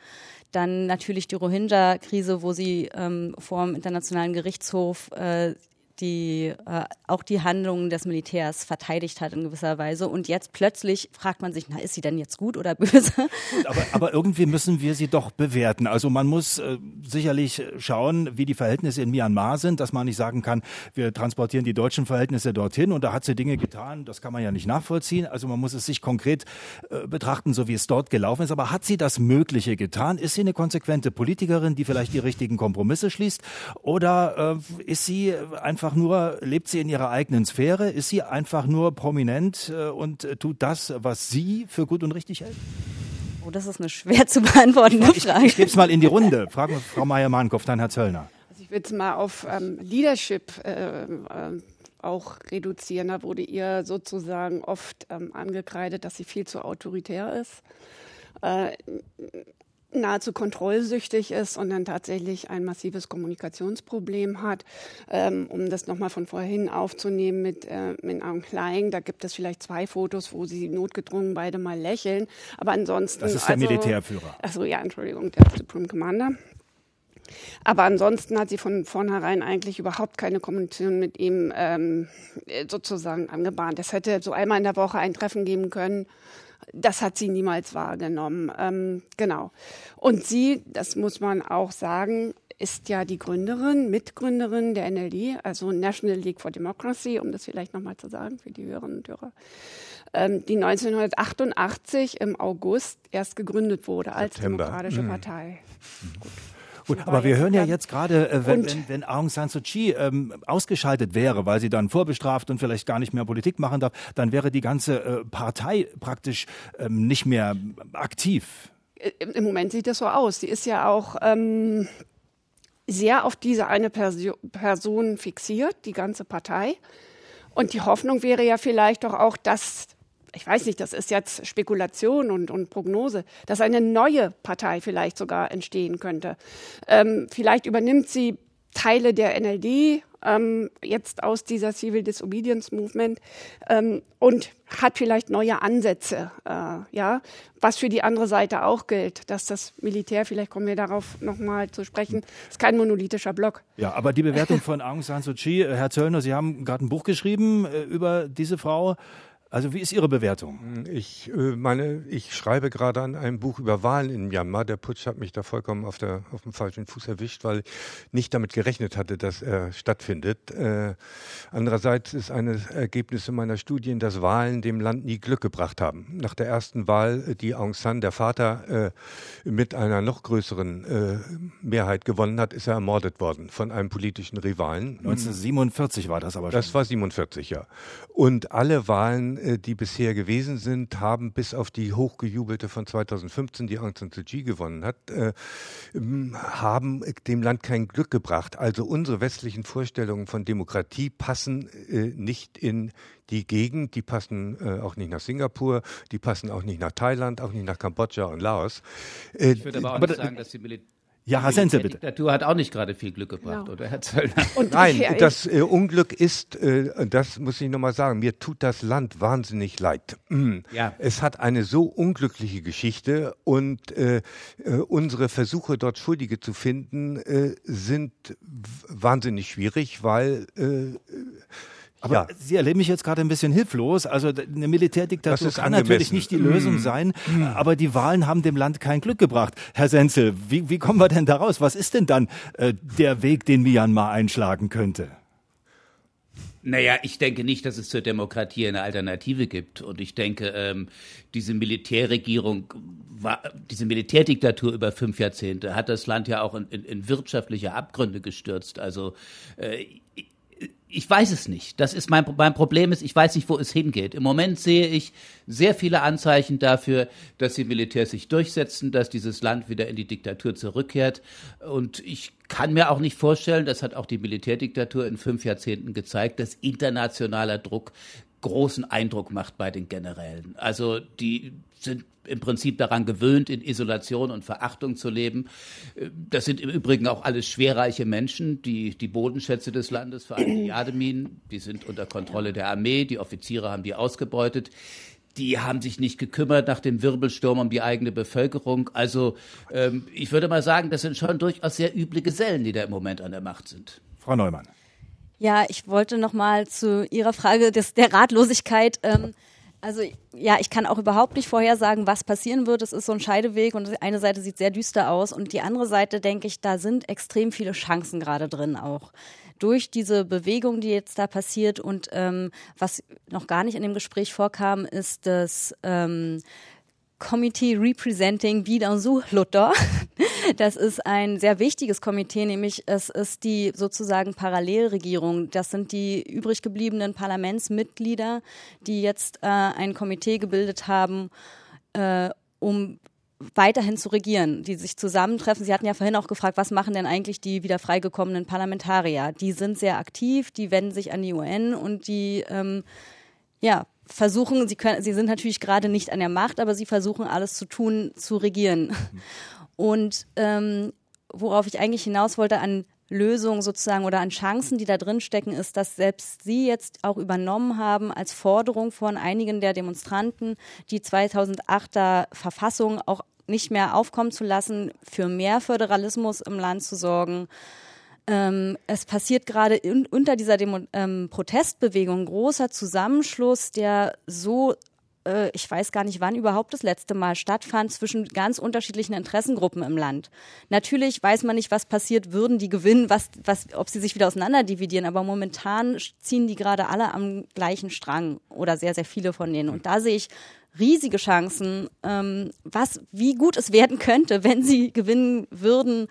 Dann natürlich die Rohingya-Krise, wo sie ähm, vor dem Internationalen Gerichtshof äh, die äh, auch die Handlungen des Militärs verteidigt hat in gewisser Weise. Und jetzt plötzlich fragt man sich, na, ist sie denn jetzt gut oder böse? Gut, aber, aber irgendwie müssen wir sie doch bewerten. Also man muss äh, sicherlich schauen, wie die Verhältnisse in Myanmar sind, dass man nicht sagen kann, wir transportieren die deutschen Verhältnisse dorthin und da hat sie Dinge getan, das kann man ja nicht nachvollziehen. Also man muss es sich konkret äh, betrachten, so wie es dort gelaufen ist. Aber hat sie das Mögliche getan? Ist sie eine konsequente Politikerin, die vielleicht die richtigen Kompromisse schließt? Oder äh, ist sie einfach einfach nur, lebt sie in ihrer eigenen Sphäre? Ist sie einfach nur prominent äh, und tut das, was sie für gut und richtig hält? Oh, das ist eine schwer zu beantwortende ich, Frage. Ich, ich gebe es mal in die Runde. Fragen wir Frau Meier-Mahnkopf, dann Herr Zöllner. Also ich würde es mal auf ähm, Leadership äh, äh, auch reduzieren. Da wurde ihr sozusagen oft ähm, angekreidet, dass sie viel zu autoritär ist. Äh, nahezu kontrollsüchtig ist und dann tatsächlich ein massives Kommunikationsproblem hat. Ähm, um das nochmal von vorhin aufzunehmen mit, äh, mit Aung Klein, da gibt es vielleicht zwei Fotos, wo sie notgedrungen beide mal lächeln. Aber ansonsten. Das ist der also, Militärführer. Achso, ja, Entschuldigung, der Supreme Commander. Aber ansonsten hat sie von vornherein eigentlich überhaupt keine Kommunikation mit ihm ähm, sozusagen angebahnt. Es hätte so einmal in der Woche ein Treffen geben können das hat sie niemals wahrgenommen. Ähm, genau. Und sie, das muss man auch sagen, ist ja die Gründerin, Mitgründerin der NLD, also National League for Democracy, um das vielleicht nochmal zu sagen für die Hörerinnen und Hörer, ähm, die 1988 im August erst gegründet wurde als September. Demokratische Mhm. Partei. Gut. Gut, aber wir hören ja jetzt gerade, äh, wenn, wenn, wenn Aung San Suu Kyi ähm, ausgeschaltet wäre, weil sie dann vorbestraft und vielleicht gar nicht mehr Politik machen darf, dann wäre die ganze äh, Partei praktisch ähm, nicht mehr aktiv. Im im Moment sieht das so aus. Sie ist ja auch ähm, sehr auf diese eine Perso Person fixiert, die ganze Partei. Und die Hoffnung wäre ja vielleicht doch auch, dass, ich weiß nicht, das ist jetzt Spekulation und, und Prognose, dass eine neue Partei vielleicht sogar entstehen könnte. Ähm, vielleicht übernimmt sie Teile der NLD ähm, jetzt aus dieser Civil Disobedience Movement ähm, und hat vielleicht neue Ansätze, äh, ja, was für die andere Seite auch gilt, dass das Militär, vielleicht kommen wir darauf nochmal zu sprechen, ist kein monolithischer Block. Ja, aber die Bewertung von Aung San Suu Kyi, äh, Herr Zöllner, Sie haben gerade ein Buch geschrieben äh, über diese Frau. Also wie ist Ihre Bewertung? Ich äh, meine, ich schreibe gerade an einem Buch über Wahlen in Myanmar. Der Putsch hat mich da vollkommen auf, der, auf dem falschen Fuß erwischt, weil ich nicht damit gerechnet hatte, dass er stattfindet. Äh, andererseits ist eines Ergebnisse meiner Studien, dass Wahlen dem Land nie Glück gebracht haben. Nach der ersten Wahl, die Aung San, der Vater, äh, mit einer noch größeren äh, Mehrheit gewonnen hat, ist er ermordet worden von einem politischen Rivalen. 1947 war das aber schon. Das war 47, ja. Und alle Wahlen äh, die bisher gewesen sind, haben bis auf die hochgejubelte von 2015, die Aung San Suu Kyi gewonnen hat, äh, haben dem Land kein Glück gebracht. Also unsere westlichen Vorstellungen von Demokratie passen äh, nicht in die Gegend, die passen äh, auch nicht nach Singapur, die passen auch nicht nach Thailand, auch nicht nach Kambodscha und Laos. Äh, Ich würde aber auch aber nicht sagen, dass die Militär Ja, Herr Sense, Die bitte. Diktatur hat auch nicht gerade viel Glück gebracht, Genau. oder Herr Zöllner? Und Nein, das äh, Unglück ist, äh, das muss ich nochmal sagen, mir tut das Land wahnsinnig leid. Mm. Ja. Es hat eine so unglückliche Geschichte und äh, äh, unsere Versuche, dort Schuldige zu finden, äh, sind wahnsinnig schwierig, weil äh, Aber ja. Sie erleben mich jetzt gerade ein bisschen hilflos. Also eine Militärdiktatur kann natürlich nicht die Lösung sein, aber die Wahlen haben dem Land kein Glück gebracht. Herr Senzel, wie, wie kommen wir denn da raus? Was ist denn dann äh, der Weg, den Myanmar einschlagen könnte? Naja, ich denke nicht, dass es zur Demokratie eine Alternative gibt. Und ich denke, ähm, diese Militärregierung, war, diese Militärdiktatur über fünf Jahrzehnte hat das Land ja auch in, in, in wirtschaftliche Abgründe gestürzt. Also äh, ich weiß es nicht. Das ist mein, mein Problem ist, ich weiß nicht, wo es hingeht. Im Moment sehe ich sehr viele Anzeichen dafür, dass die Militärs sich durchsetzen, dass dieses Land wieder in die Diktatur zurückkehrt. Und ich kann mir auch nicht vorstellen, das hat auch die Militärdiktatur in fünf Jahrzehnten gezeigt, dass internationaler Druck großen Eindruck macht bei den Generälen. Also die sind im Prinzip daran gewöhnt, in Isolation und Verachtung zu leben. Das sind im Übrigen auch alles schwerreiche Menschen, die die Bodenschätze des Landes, vor allem die Jademinen, die sind unter Kontrolle der Armee, die Offiziere haben die ausgebeutet. Die haben sich nicht gekümmert nach dem Wirbelsturm um die eigene Bevölkerung. Also ähm, ich würde mal sagen, das sind schon durchaus sehr üble Gesellen, die da im Moment an der Macht sind. Frau Neumann. Ja, ich wollte noch mal zu Ihrer Frage des, der Ratlosigkeit. Ähm, also ja, ich kann auch überhaupt nicht vorhersagen, was passieren wird. Es ist so ein Scheideweg und eine Seite sieht sehr düster aus und die andere Seite denke ich, da sind extrem viele Chancen gerade drin auch. Durch diese Bewegung, die jetzt da passiert und ähm, was noch gar nicht in dem Gespräch vorkam, ist das ähm, Committee Representing Bidanzu Luther. Das ist ein sehr wichtiges Komitee, nämlich es ist die sozusagen Parallelregierung. Das sind die übrig gebliebenen Parlamentsmitglieder, die jetzt äh, ein Komitee gebildet haben, äh, um weiterhin zu regieren, die sich zusammentreffen. Sie hatten ja vorhin auch gefragt, was machen denn eigentlich die wieder freigekommenen Parlamentarier? Die sind sehr aktiv, die wenden sich an die UN und die ähm, ja, versuchen, sie, können, sie sind natürlich gerade nicht an der Macht, aber sie versuchen alles zu tun, zu regieren. Und ähm, worauf ich eigentlich hinaus wollte an Lösungen sozusagen oder an Chancen, die da drin stecken, ist, dass selbst Sie jetzt auch übernommen haben als Forderung von einigen der Demonstranten, die 2008er Verfassung auch nicht mehr aufkommen zu lassen, für mehr Föderalismus im Land zu sorgen. Ähm, es passiert gerade unter dieser Demo, ähm, Protestbewegung großer Zusammenschluss, der so äh, ich weiß gar nicht, wann überhaupt das letzte Mal stattfand, zwischen ganz unterschiedlichen Interessengruppen im Land. Natürlich weiß man nicht, was passiert, würden die gewinnen, was, was, ob sie sich wieder auseinanderdividieren, aber momentan ziehen die gerade alle am gleichen Strang oder sehr, sehr viele von denen. Und da sehe ich riesige Chancen, ähm, was, wie gut es werden könnte, wenn sie gewinnen würden,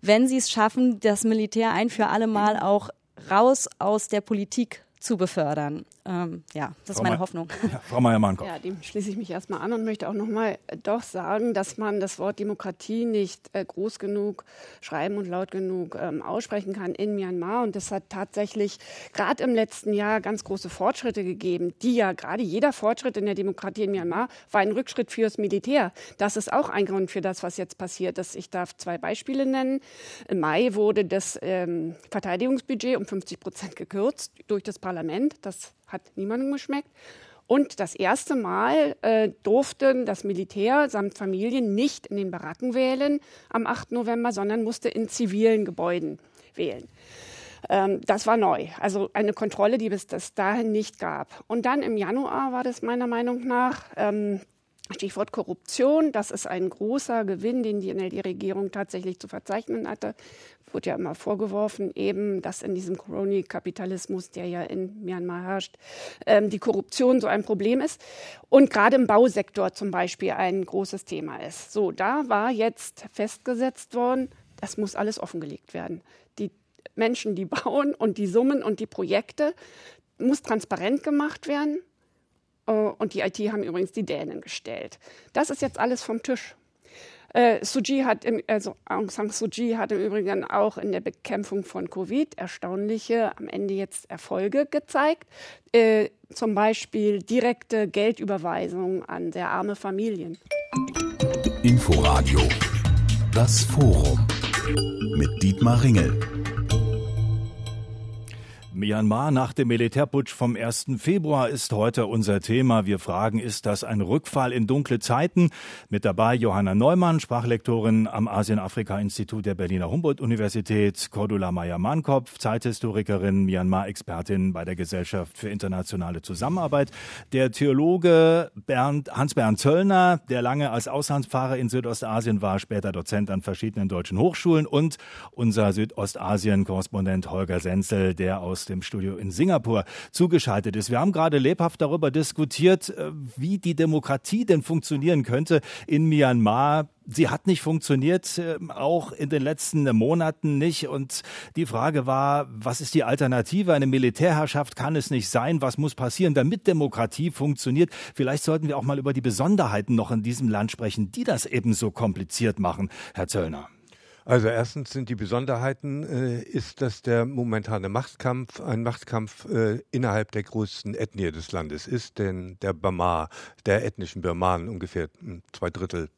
wenn sie es schaffen, das Militär ein für alle Mal auch raus aus der Politik zu befördern. Ähm, ja, das Frau ist meine Hoffnung. Ja, Frau Meier-Mahnkopf. Ja, dem schließe ich mich erstmal an und möchte auch nochmal doch sagen, dass man das Wort Demokratie nicht äh, groß genug schreiben und laut genug ähm, aussprechen kann in Myanmar. Und das hat tatsächlich gerade im letzten Jahr ganz große Fortschritte gegeben, die ja gerade jeder Fortschritt in der Demokratie in Myanmar war ein Rückschritt fürs Militär. Das ist auch ein Grund für das, was jetzt passiert ist. Ich darf zwei Beispiele nennen. Im Mai wurde das ähm, Verteidigungsbudget um 50 Prozent gekürzt durch das Parlament. Das hat niemandem geschmeckt. Und das erste Mal äh, durfte das Militär samt Familien nicht in den Baracken wählen am 8. November, sondern musste in zivilen Gebäuden wählen. Ähm, das war neu. Also eine Kontrolle, die es bis dahin nicht gab. Und dann im Januar war das meiner Meinung nach ähm, Stichwort Korruption, das ist ein großer Gewinn, den die NLD-Regierung tatsächlich zu verzeichnen hatte. Wurde ja immer vorgeworfen, eben, dass in diesem Crony-Kapitalismus, der ja in Myanmar herrscht, ähm, die Korruption so ein Problem ist. Und gerade im Bausektor zum Beispiel ein großes Thema ist. So, da war jetzt festgesetzt worden, das muss alles offengelegt werden. Die Menschen, die bauen und die Summen und die Projekte, muss transparent gemacht werden und die IT haben übrigens die Dänen gestellt. Das ist jetzt alles vom Tisch. Äh, Suji hat im, also Aung San Suu Kyi hat im Übrigen auch in der Bekämpfung von Covid erstaunliche am Ende jetzt Erfolge gezeigt. Äh, zum Beispiel direkte Geldüberweisungen an sehr arme Familien. Inforadio. Das Forum. Mit Dietmar Ringel. Myanmar nach dem Militärputsch vom 1. Februar ist heute unser Thema. Wir fragen, ist das ein Rückfall in dunkle Zeiten? Mit dabei Johanna Neumann, Sprachlektorin am Asien-Afrika-Institut der Berliner Humboldt-Universität, Cordula Meyer-Mannkopf, Zeithistorikerin, Myanmar-Expertin bei der Gesellschaft für internationale Zusammenarbeit, der Theologe Bernd, Hans-Bernd Zöllner, der lange als Auslandsfahrer in Südostasien war, später Dozent an verschiedenen deutschen Hochschulen und unser Südostasien-Korrespondent Holger Senzel, der aus dem Studio in Singapur zugeschaltet ist. Wir haben gerade lebhaft darüber diskutiert, äh, wie die Demokratie denn funktionieren könnte in Myanmar. Sie hat nicht funktioniert, äh, auch in den letzten Monaten nicht. Und die Frage war, was ist die Alternative? Eine Militärherrschaft kann es nicht sein. Was muss passieren, damit Demokratie funktioniert? Vielleicht sollten wir auch mal über die Besonderheiten noch in diesem Land sprechen, die das eben so kompliziert machen, Herr Zöllner. Also erstens sind die Besonderheiten, äh, ist, dass der momentane Machtkampf ein Machtkampf äh, innerhalb der größten Ethnie des Landes ist, denn der Bamar, der ethnischen Birmanen, ungefähr zwei Drittel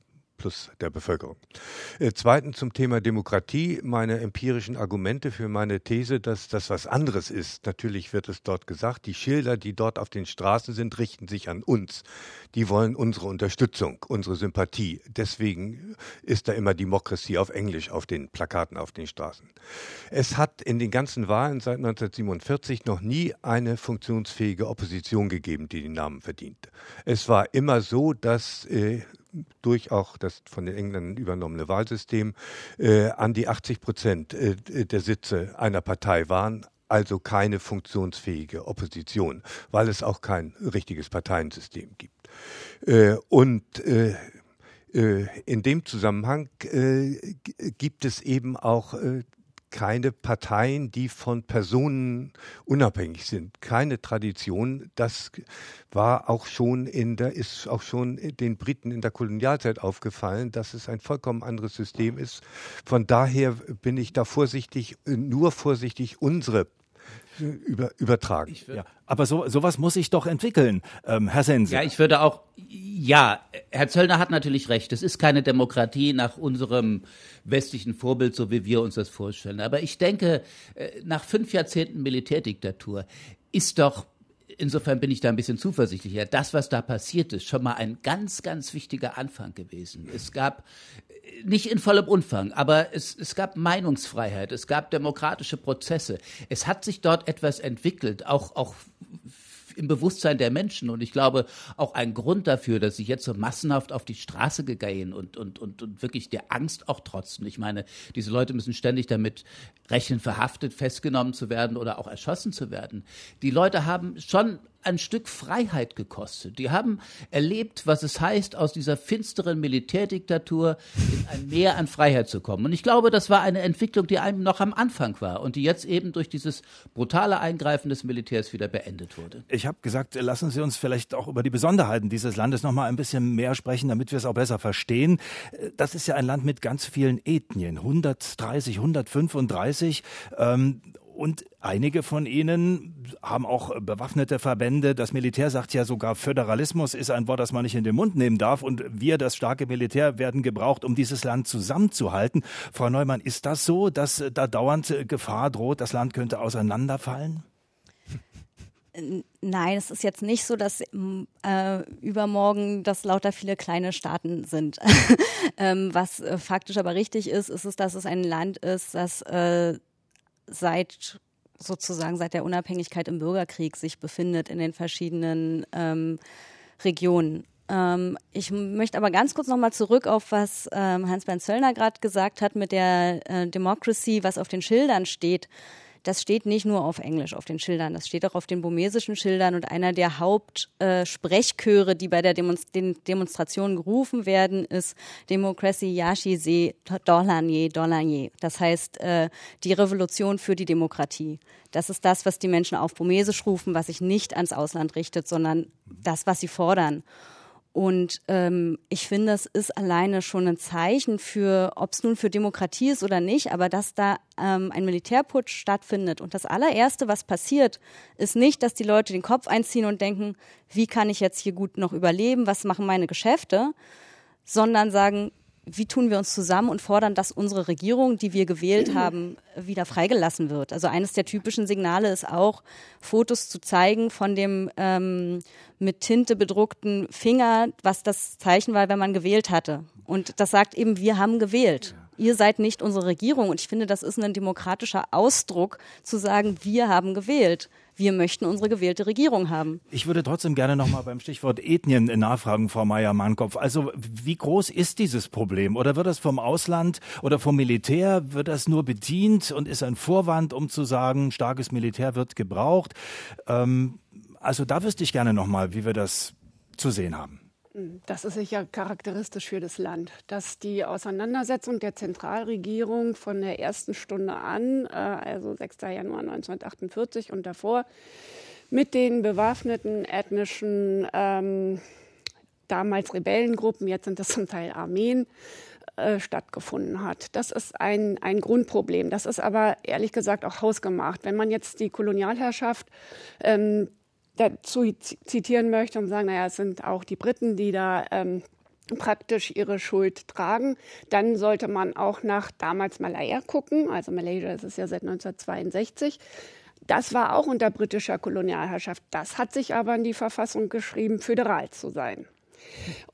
plus der Bevölkerung. Äh, zweitens zum Thema Demokratie. Meine empirischen Argumente für meine These, dass das was anderes ist. Natürlich wird es dort gesagt, die Schilder, die dort auf den Straßen sind, richten sich an uns. Die wollen unsere Unterstützung, unsere Sympathie. Deswegen ist da immer Demokratie auf Englisch auf den Plakaten auf den Straßen. Es hat in den ganzen Wahlen seit 1947 noch nie eine funktionsfähige Opposition gegeben, die den Namen verdient. Es war immer so, dass äh, durch auch das von den Engländern übernommene Wahlsystem äh, an die 80 Prozent äh, der Sitze einer Partei waren, also keine funktionsfähige Opposition, weil es auch kein richtiges Parteiensystem gibt. Äh, und äh, äh, in dem Zusammenhang äh, gibt es eben auch keine Parteien, die von Personen unabhängig sind. Keine Tradition. Das war auch schon in der, ist auch schon den Briten in der Kolonialzeit aufgefallen, dass es ein vollkommen anderes System ist. Von daher bin ich da vorsichtig, nur vorsichtig, unsere über, übertragen. Ja, aber so sowas muss sich doch entwickeln, ähm, Herr Sense. Ja, ich würde auch, ja, Herr Zöllner hat natürlich recht. Es ist keine Demokratie nach unserem westlichen Vorbild, so wie wir uns das vorstellen. Aber ich denke, äh, nach fünf Jahrzehnten Militärdiktatur ist doch insofern bin ich da ein bisschen zuversichtlicher. Das, was da passiert ist, schon mal ein ganz, ganz wichtiger Anfang gewesen. Es gab nicht in vollem Umfang, aber es, es gab Meinungsfreiheit, es gab demokratische Prozesse. Es hat sich dort etwas entwickelt, auch, auch im Bewusstsein der Menschen. Und ich glaube, auch ein Grund dafür, dass sie jetzt so massenhaft auf die Straße gehen und, und, und, und wirklich der Angst auch trotzen. Ich meine, diese Leute müssen ständig damit rechnen, verhaftet, festgenommen zu werden oder auch erschossen zu werden. Die Leute haben schon ein Stück Freiheit gekostet. Die haben erlebt, was es heißt, aus dieser finsteren Militärdiktatur in ein Meer an Freiheit zu kommen. Und ich glaube, das war eine Entwicklung, die einem noch am Anfang war und die jetzt eben durch dieses brutale Eingreifen des Militärs wieder beendet wurde. Ich habe gesagt, lassen Sie uns vielleicht auch über die Besonderheiten dieses Landes noch mal ein bisschen mehr sprechen, damit wir es auch besser verstehen. Das ist ja ein Land mit ganz vielen Ethnien, 130, 135. Ähm, und einige von ihnen haben auch bewaffnete Verbände. Das Militär sagt ja sogar, Föderalismus ist ein Wort, das man nicht in den Mund nehmen darf. Und wir, das starke Militär, werden gebraucht, um dieses Land zusammenzuhalten. Frau Neumann, ist das so, dass da dauernd Gefahr droht, das Land könnte auseinanderfallen? Nein, es ist jetzt nicht so, dass äh, übermorgen das lauter viele kleine Staaten sind. ähm, was äh, faktisch aber richtig ist, ist es, dass es ein Land ist, das äh, seit sozusagen seit der Unabhängigkeit im Bürgerkrieg sich befindet in den verschiedenen ähm, Regionen. Ähm, ich möchte aber ganz kurz nochmal zurück auf was ähm, Hans-Bernd Zöllner gerade gesagt hat mit der äh, Democracy, was auf den Schildern steht das steht nicht nur auf Englisch auf den Schildern, das steht auch auf den burmesischen Schildern und einer der Hauptsprechchöre, äh, die bei der Demonst den Demonstrationen gerufen werden, ist Democracy Yashi Se Dolanye Dolanye. Das heißt, äh, die Revolution für die Demokratie. Das ist das, was die Menschen auf Burmesisch rufen, was sich nicht ans Ausland richtet, sondern das, was sie fordern. Und ähm, ich finde, es ist alleine schon ein Zeichen für, ob es nun für Demokratie ist oder nicht, aber dass da ähm, ein Militärputsch stattfindet. Und das allererste, was passiert, ist nicht, dass die Leute den Kopf einziehen und denken, wie kann ich jetzt hier gut noch überleben, was machen meine Geschäfte, sondern sagen, wie tun wir uns zusammen und fordern, dass unsere Regierung, die wir gewählt haben, wieder freigelassen wird. Also eines der typischen Signale ist auch, Fotos zu zeigen von dem ähm, mit Tinte bedruckten Finger, was das Zeichen war, wenn man gewählt hatte. Und das sagt eben, wir haben gewählt. Ihr seid nicht unsere Regierung. Und ich finde, das ist ein demokratischer Ausdruck, zu sagen, wir haben gewählt wir möchten unsere gewählte Regierung haben. Ich würde trotzdem gerne noch mal beim Stichwort Ethnien nachfragen, Frau Meier-Mannkopf. Also wie groß ist dieses Problem? Oder wird das vom Ausland oder vom Militär, wird das nur bedient und ist ein Vorwand, um zu sagen, starkes Militär wird gebraucht? Ähm, also da wüsste ich gerne noch mal, wie wir das zu sehen haben. Das ist sicher charakteristisch für das Land, dass die Auseinandersetzung der Zentralregierung von der ersten Stunde an, äh, also 6. Januar 1948 und davor, mit den bewaffneten ethnischen, ähm, damals Rebellengruppen, jetzt sind das zum Teil Armeen, äh, stattgefunden hat. Das ist ein, ein Grundproblem. Das ist aber ehrlich gesagt auch hausgemacht. Wenn man jetzt die Kolonialherrschaft ähm, dazu zitieren möchte und sagen, naja, es sind auch die Briten, die da ähm, praktisch ihre Schuld tragen. Dann sollte man auch nach damals Malaya gucken. Also Malaysia ist es ja seit 1962. Das war auch unter britischer Kolonialherrschaft. Das hat sich aber in die Verfassung geschrieben, föderal zu sein.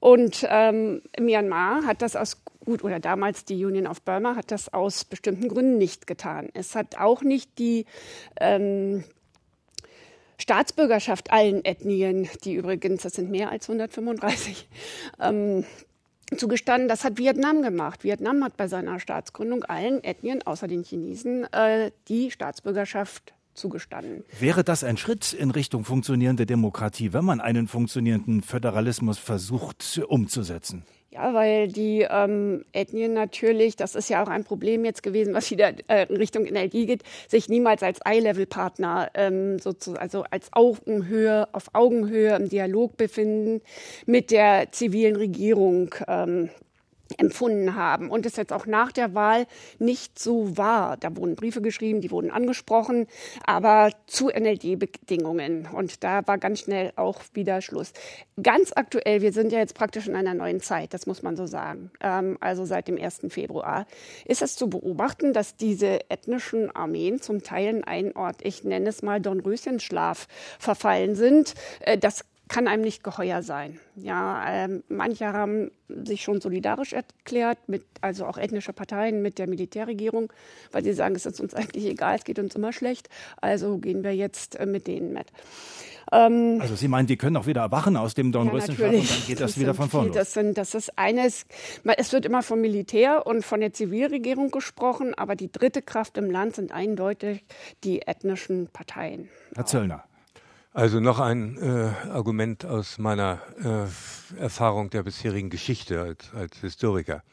Und ähm, Myanmar hat das aus gut oder damals die Union of Burma hat das aus bestimmten Gründen nicht getan. Es hat auch nicht die ähm, Staatsbürgerschaft allen Ethnien, die übrigens, das sind mehr als 135, ähm, zugestanden. Das hat Vietnam gemacht. Vietnam hat bei seiner Staatsgründung allen Ethnien, außer den Chinesen, äh, die Staatsbürgerschaft zugestanden. Wäre das ein Schritt in Richtung funktionierende Demokratie, wenn man einen funktionierenden Föderalismus versucht umzusetzen? Ja, weil die ähm, Ethnien natürlich, das ist ja auch ein Problem jetzt gewesen, was wieder äh, in Richtung Energie geht, sich niemals als Eye-Level-Partner ähm, sozusagen, also als Augenhöhe, auf Augenhöhe im Dialog befinden mit der zivilen Regierung. Ähm, empfunden haben und es jetzt auch nach der Wahl nicht so war. Da wurden Briefe geschrieben, die wurden angesprochen, aber zu NLD-Bedingungen und da war ganz schnell auch wieder Schluss. Ganz aktuell, wir sind ja jetzt praktisch in einer neuen Zeit, das muss man so sagen, ähm, also seit dem 1. Februar, ist es zu beobachten, dass diese ethnischen Armeen zum Teil in einen Ort, ich nenne es mal Dornröschenschlaf, verfallen sind. Äh, das kann einem nicht geheuer sein. Ja, ähm, manche haben sich schon solidarisch erklärt, mit, also auch ethnische Parteien mit der Militärregierung, weil sie sagen, es ist uns eigentlich egal, es geht uns immer schlecht, also gehen wir jetzt äh, mit denen mit. Ähm, also Sie meinen, die können auch wieder erwachen aus dem Dornröschenschlaf ja, und dann geht das, das wieder von vorne das, sind, das ist eines, es wird immer vom Militär und von der Zivilregierung gesprochen, aber die dritte Kraft im Land sind eindeutig die ethnischen Parteien. Herr Zöllner. Also noch ein äh, Argument aus meiner äh, Erfahrung der bisherigen Geschichte als, als Historiker.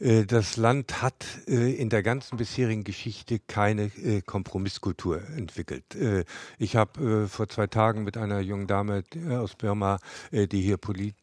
Äh, das Land hat äh, in der ganzen bisherigen Geschichte keine äh, Kompromisskultur entwickelt. Äh, ich habe vor zwei Tagen mit einer jungen Dame aus Burma, die hier Polit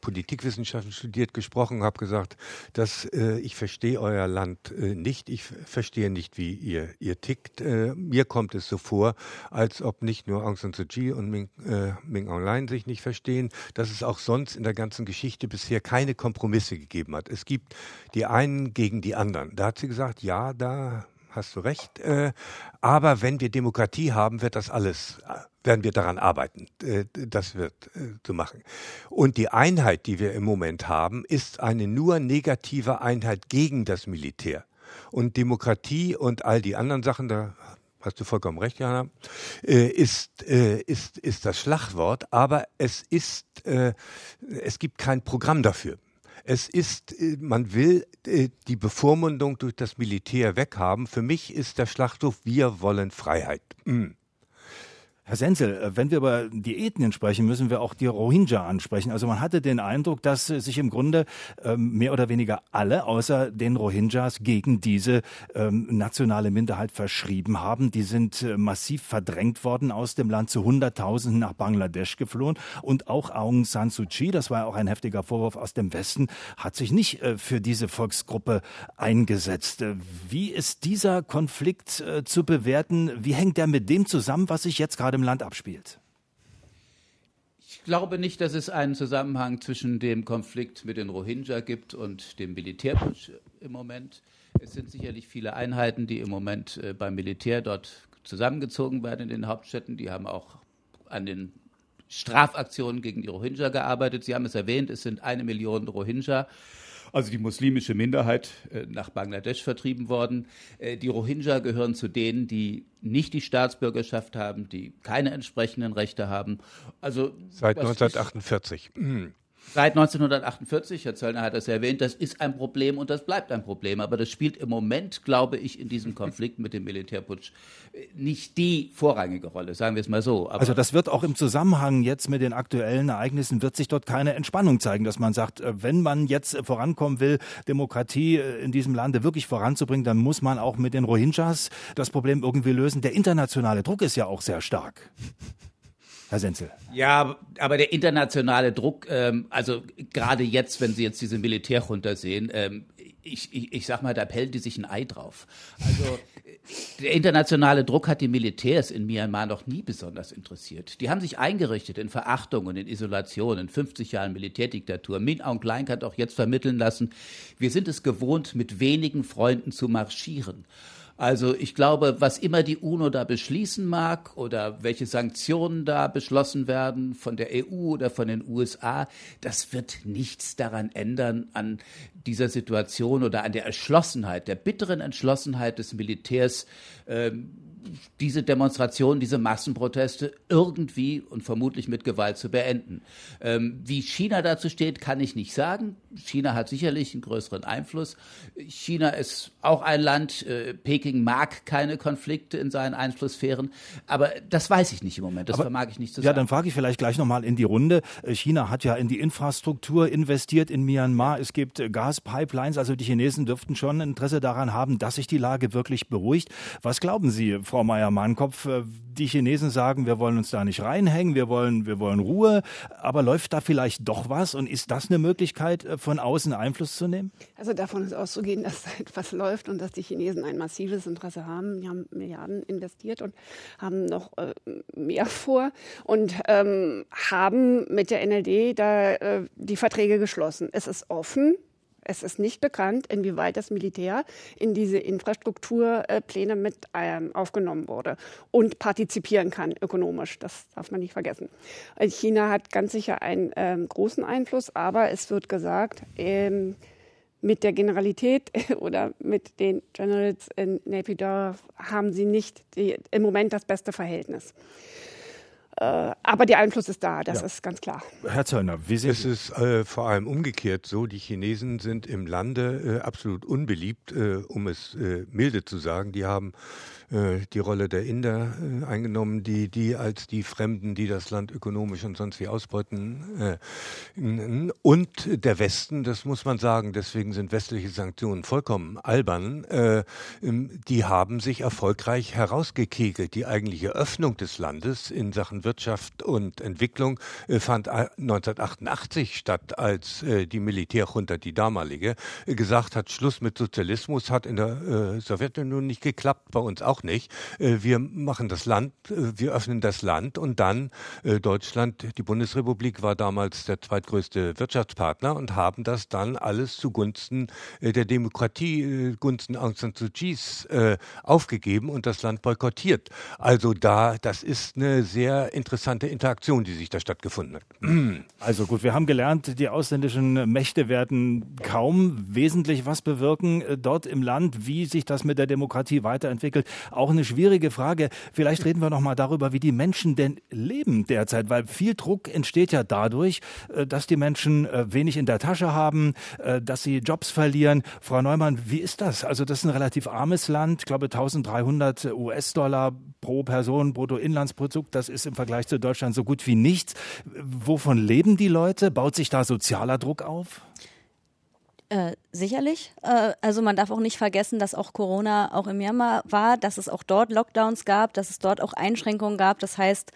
Politikwissenschaften studiert, gesprochen, habe gesagt, dass ich verstehe euer Land nicht. Ich verstehe nicht, wie ihr, ihr tickt. mir kommt es so vor, als ob nicht nur Aung San Suu Kyi und Ming, äh, Ming Online sich nicht verstehen, dass es auch sonst in der ganzen Geschichte bisher keine Kompromisse gegeben hat. Es gibt die einen gegen die anderen. Da hat sie gesagt, ja, da hast du recht. Äh, aber wenn wir Demokratie haben, wird das alles, äh, werden wir daran arbeiten. Äh, das wird äh, zu machen. Und die Einheit, die wir im Moment haben, ist eine nur negative Einheit gegen das Militär. Und Demokratie und all die anderen Sachen, da hast du vollkommen recht, Jana, äh, ist, äh, ist, ist das Schlagwort, aber es ist, äh, es gibt kein Programm dafür. Es ist, man will die Bevormundung durch das Militär weghaben. Für mich ist der Schlachtruf, wir wollen Freiheit. Mm. Herr Senzel, äh, wenn wir über die Ethnien sprechen, müssen wir auch die Rohingya ansprechen. Also man hatte den Eindruck, dass sich im Grunde ähm, mehr oder weniger alle außer den Rohingyas gegen diese ähm, nationale Minderheit verschrieben haben. Die sind äh, massiv verdrängt worden aus dem Land, zu Hunderttausenden nach Bangladesch geflohen. Und auch Aung San Suu Kyi, das war auch ein heftiger Vorwurf aus dem Westen, hat sich nicht äh, für diese Volksgruppe eingesetzt. Wie ist dieser Konflikt zu bewerten? Wie hängt der mit dem zusammen, was sich jetzt gerade gerade im Land abspielt? Ich glaube nicht, dass es einen Zusammenhang zwischen dem Konflikt mit den Rohingya gibt und dem Militärputsch im Moment. Es sind sicherlich viele Einheiten, die im Moment äh, beim Militär dort zusammengezogen werden in den Hauptstädten. Die haben auch an den Strafaktionen gegen die Rohingya gearbeitet. Sie haben es erwähnt, es sind eine Million Rohingya also die muslimische Minderheit, äh, nach Bangladesch vertrieben worden. Äh, die Rohingya gehören zu denen, die nicht die Staatsbürgerschaft haben, die keine entsprechenden Rechte haben. Also seit 1948. Seit 1948, Herr Zöllner hat das erwähnt, das ist ein Problem und das bleibt ein Problem. Aber das spielt im Moment, glaube ich, in diesem Konflikt mit dem Militärputsch nicht die vorrangige Rolle, sagen wir es mal so. Aber also das wird auch im Zusammenhang jetzt mit den aktuellen Ereignissen, wird sich dort keine Entspannung zeigen, dass man sagt, äh, wenn man jetzt vorankommen will, Demokratie äh, in diesem Lande wirklich voranzubringen, dann muss man auch mit den Rohingyas das Problem irgendwie lösen. Der internationale Druck ist ja auch sehr stark. Herr Senzel. Ja, aber der internationale Druck, ähm, also gerade jetzt, wenn Sie jetzt diese Militärjunta sehen, ähm, ich, ich, ich sag mal, da pellen die sich ein Ei drauf. Also der internationale Druck hat die Militärs in Myanmar noch nie besonders interessiert. Die haben sich eingerichtet in Verachtung und in Isolation, in 50 Jahren Militärdiktatur. Min Aung Hlaing hat auch jetzt vermitteln lassen, wir sind es gewohnt, mit wenigen Freunden zu marschieren. Also ich glaube, was immer die UNO da beschließen mag oder welche Sanktionen da beschlossen werden von der EU oder von den USA, das wird nichts daran ändern an dieser Situation oder an der Entschlossenheit, der bitteren Entschlossenheit des Militärs, ähm, diese Demonstrationen, diese Massenproteste irgendwie und vermutlich mit Gewalt zu beenden. Ähm, wie China dazu steht, kann ich nicht sagen. China hat sicherlich einen größeren Einfluss. China ist auch ein Land, äh, Peking mag keine Konflikte in seinen Einflusssphären, aber das weiß ich nicht im Moment, das aber, vermag ich nicht zu sagen. Ja, dann frage ich vielleicht gleich nochmal in die Runde. Äh, China hat ja in die Infrastruktur investiert in Myanmar. Es gibt äh, Gaspipelines, also die Chinesen dürften schon Interesse daran haben, dass sich die Lage wirklich beruhigt. Was glauben Sie, Frau Meier-Mahnkopf? Äh, die Chinesen sagen, wir wollen uns da nicht reinhängen, wir wollen, wir wollen Ruhe, aber läuft da vielleicht doch was und ist das eine Möglichkeit, von außen Einfluss zu nehmen? Also davon ist auszugehen, dass da etwas läuft und dass die Chinesen ein massives Interesse haben. Die haben Milliarden investiert und haben noch äh, mehr vor und ähm, haben mit der NLD da äh, die Verträge geschlossen. Es ist offen. Es ist nicht bekannt, inwieweit das Militär in diese Infrastrukturpläne mit ähm, aufgenommen wurde und partizipieren kann ökonomisch. Das darf man nicht vergessen. China hat ganz sicher einen ähm, großen Einfluss, aber es wird gesagt, ähm, mit der Generalität oder mit den Generals in Naypyidaw haben sie nicht die, im Moment das beste Verhältnis. Äh, aber der Einfluss ist da, das ja. ist ganz klar. Herr Zöllner, wie sehen Sie? Es ist äh, vor allem umgekehrt so, die Chinesen sind im Lande äh, absolut unbeliebt, äh, um es äh, milde zu sagen. Die haben äh, die Rolle der Inder äh, eingenommen, die, die als die Fremden, die das Land ökonomisch und sonst wie ausbeuten. Äh, und der Westen, das muss man sagen, deswegen sind westliche Sanktionen vollkommen albern, ähm, die haben sich erfolgreich herausgekegelt. Die eigentliche Öffnung des Landes in Sachen Wirtschaft und Entwicklung fand 1988 statt, als die Militärjunta, die damalige, gesagt hat, Schluss mit Sozialismus, hat in der Sowjetunion nicht geklappt, bei uns auch nicht. Äh, wir machen das Land, äh, wir öffnen das Land und dann äh, Deutschland, die Bundesrepublik war damals der zweitgrößte Wirtschaftspartner und haben das dann alles zugunsten der Demokratie, gunsten Aung San Suu Kyis aufgegeben und das Land boykottiert. Also da, das ist eine sehr interessante Interaktion, die sich da stattgefunden hat. Also gut, wir haben gelernt, die ausländischen Mächte werden kaum wesentlich was bewirken dort im Land, wie sich das mit der Demokratie weiterentwickelt auch eine schwierige Frage. Vielleicht reden wir noch mal darüber, wie die Menschen denn leben derzeit, weil viel Druck entsteht ja dadurch, äh, dass die Menschen äh, wenig in der Tasche haben, äh, dass sie Jobs verlieren. Frau Neumann, wie ist das? Also das ist ein relativ armes Land, ich glaube 1300 US-Dollar pro Person, Bruttoinlandsprodukt, das ist im Vergleich zu Deutschland so gut wie nichts. Wovon leben die Leute? Baut sich da sozialer Druck auf? Äh, sicherlich. Äh, also man darf auch nicht vergessen, dass auch Corona auch im Myanmar war, dass es auch dort Lockdowns gab, dass es dort auch Einschränkungen gab. Das heißt,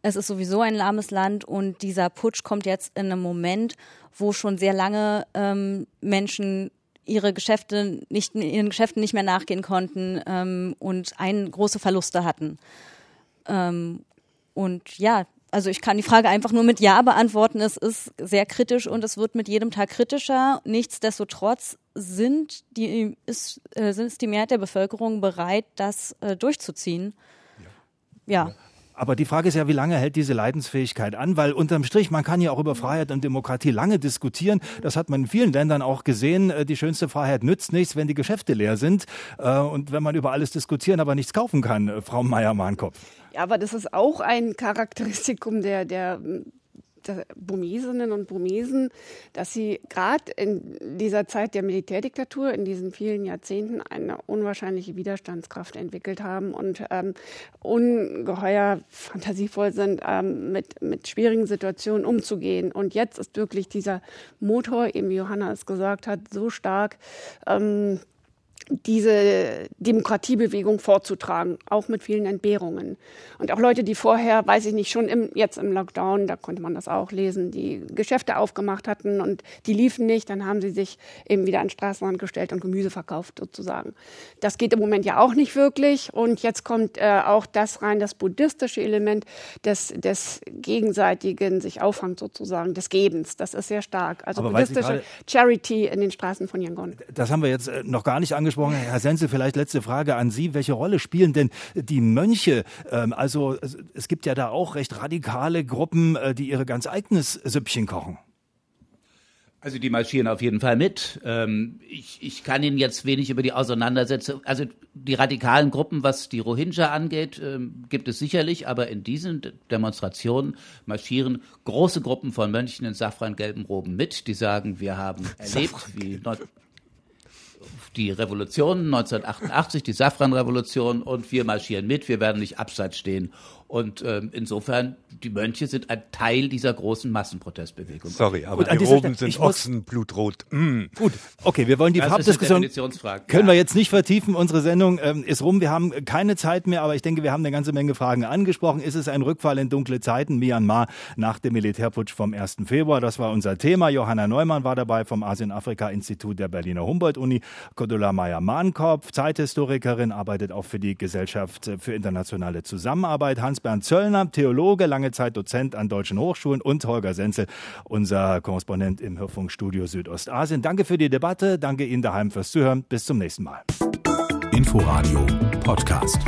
es ist sowieso ein lahmes Land und dieser Putsch kommt jetzt in einem Moment, wo schon sehr lange ähm, Menschen ihre Geschäfte nicht, ihren Geschäften nicht mehr nachgehen konnten ähm, und ein, große Verluste hatten. Ähm, und ja, also ich kann die Frage einfach nur mit Ja beantworten. Es ist sehr kritisch und es wird mit jedem Tag kritischer. Nichtsdestotrotz sind die, ist, äh, sind die Mehrheit der Bevölkerung bereit, das äh, durchzuziehen. ja. ja. Aber die Frage ist ja, wie lange hält diese Leidensfähigkeit an? Weil unterm Strich, man kann ja auch über Freiheit und Demokratie lange diskutieren. Das hat man in vielen Ländern auch gesehen. Äh, die schönste Freiheit nützt nichts, wenn die Geschäfte leer sind äh, und wenn man über alles diskutieren, aber nichts kaufen kann, Frau Meier-Mahnkopf. Ja, aber das ist auch ein Charakteristikum der, der Burmesinnen und Burmesen, dass sie gerade in dieser Zeit der Militärdiktatur, in diesen vielen Jahrzehnten, eine unwahrscheinliche Widerstandskraft entwickelt haben und ähm, ungeheuer fantasievoll sind, ähm, mit, mit schwierigen Situationen umzugehen. Und jetzt ist wirklich dieser Motor, eben Johanna es gesagt hat, so stark, ähm, diese Demokratiebewegung vorzutragen, auch mit vielen Entbehrungen. Und auch Leute, die vorher, weiß ich nicht, schon im, jetzt im Lockdown, da konnte man das auch lesen, die Geschäfte aufgemacht hatten und die liefen nicht, dann haben sie sich eben wieder an den Straßenrand gestellt und Gemüse verkauft sozusagen. Das geht im Moment ja auch nicht wirklich. Und jetzt kommt äh, auch das rein, das buddhistische Element des, des gegenseitigen sich auffangt sozusagen, des Gebens. Das ist sehr stark. Also Aber buddhistische Charity in den Straßen von Yangon. Das haben wir jetzt äh, noch gar nicht angesprochen angesprochen. Herr Senzel, vielleicht letzte Frage an Sie. Welche Rolle spielen denn die Mönche? Ähm, also es gibt ja da auch recht radikale Gruppen, äh, die ihre ganz eigenes Süppchen kochen. Also die marschieren auf jeden Fall mit. Ähm, ich, ich kann Ihnen jetzt wenig über die Auseinandersetzung, also die radikalen Gruppen, was die Rohingya angeht, ähm, gibt es sicherlich, aber in diesen Demonstrationen marschieren große Gruppen von Mönchen in safrangelben Roben mit, die sagen, wir haben erlebt, wie die Revolution 1988, die Safran-Revolution und wir marschieren mit, wir werden nicht abseits stehen. Und ähm, insofern, die Mönche sind ein Teil dieser großen Massenprotestbewegung. Sorry, aber Gut, die Roben sind Ochsenblutrot. Mm. Gut, okay, wir wollen die Farbdiskussion können wir jetzt nicht vertiefen. Unsere Sendung ähm, ist rum. Wir haben keine Zeit mehr, aber ich denke, wir haben eine ganze Menge Fragen angesprochen. Ist es ein Rückfall in dunkle Zeiten, Myanmar, nach dem Militärputsch vom 1. Februar? Das war unser Thema. Johanna Neumann war dabei vom Asien-Afrika-Institut der Berliner Humboldt-Uni. Cordula Meyer-Mahnkopf, Zeithistorikerin, arbeitet auch für die Gesellschaft für internationale Zusammenarbeit. Hans Bernd Zöllner, Theologe, lange Zeit Dozent an deutschen Hochschulen und Holger Senzel, unser Korrespondent im Hörfunkstudio Südostasien. Danke für die Debatte, danke Ihnen daheim fürs Zuhören. Bis zum nächsten Mal. Inforadio Podcast.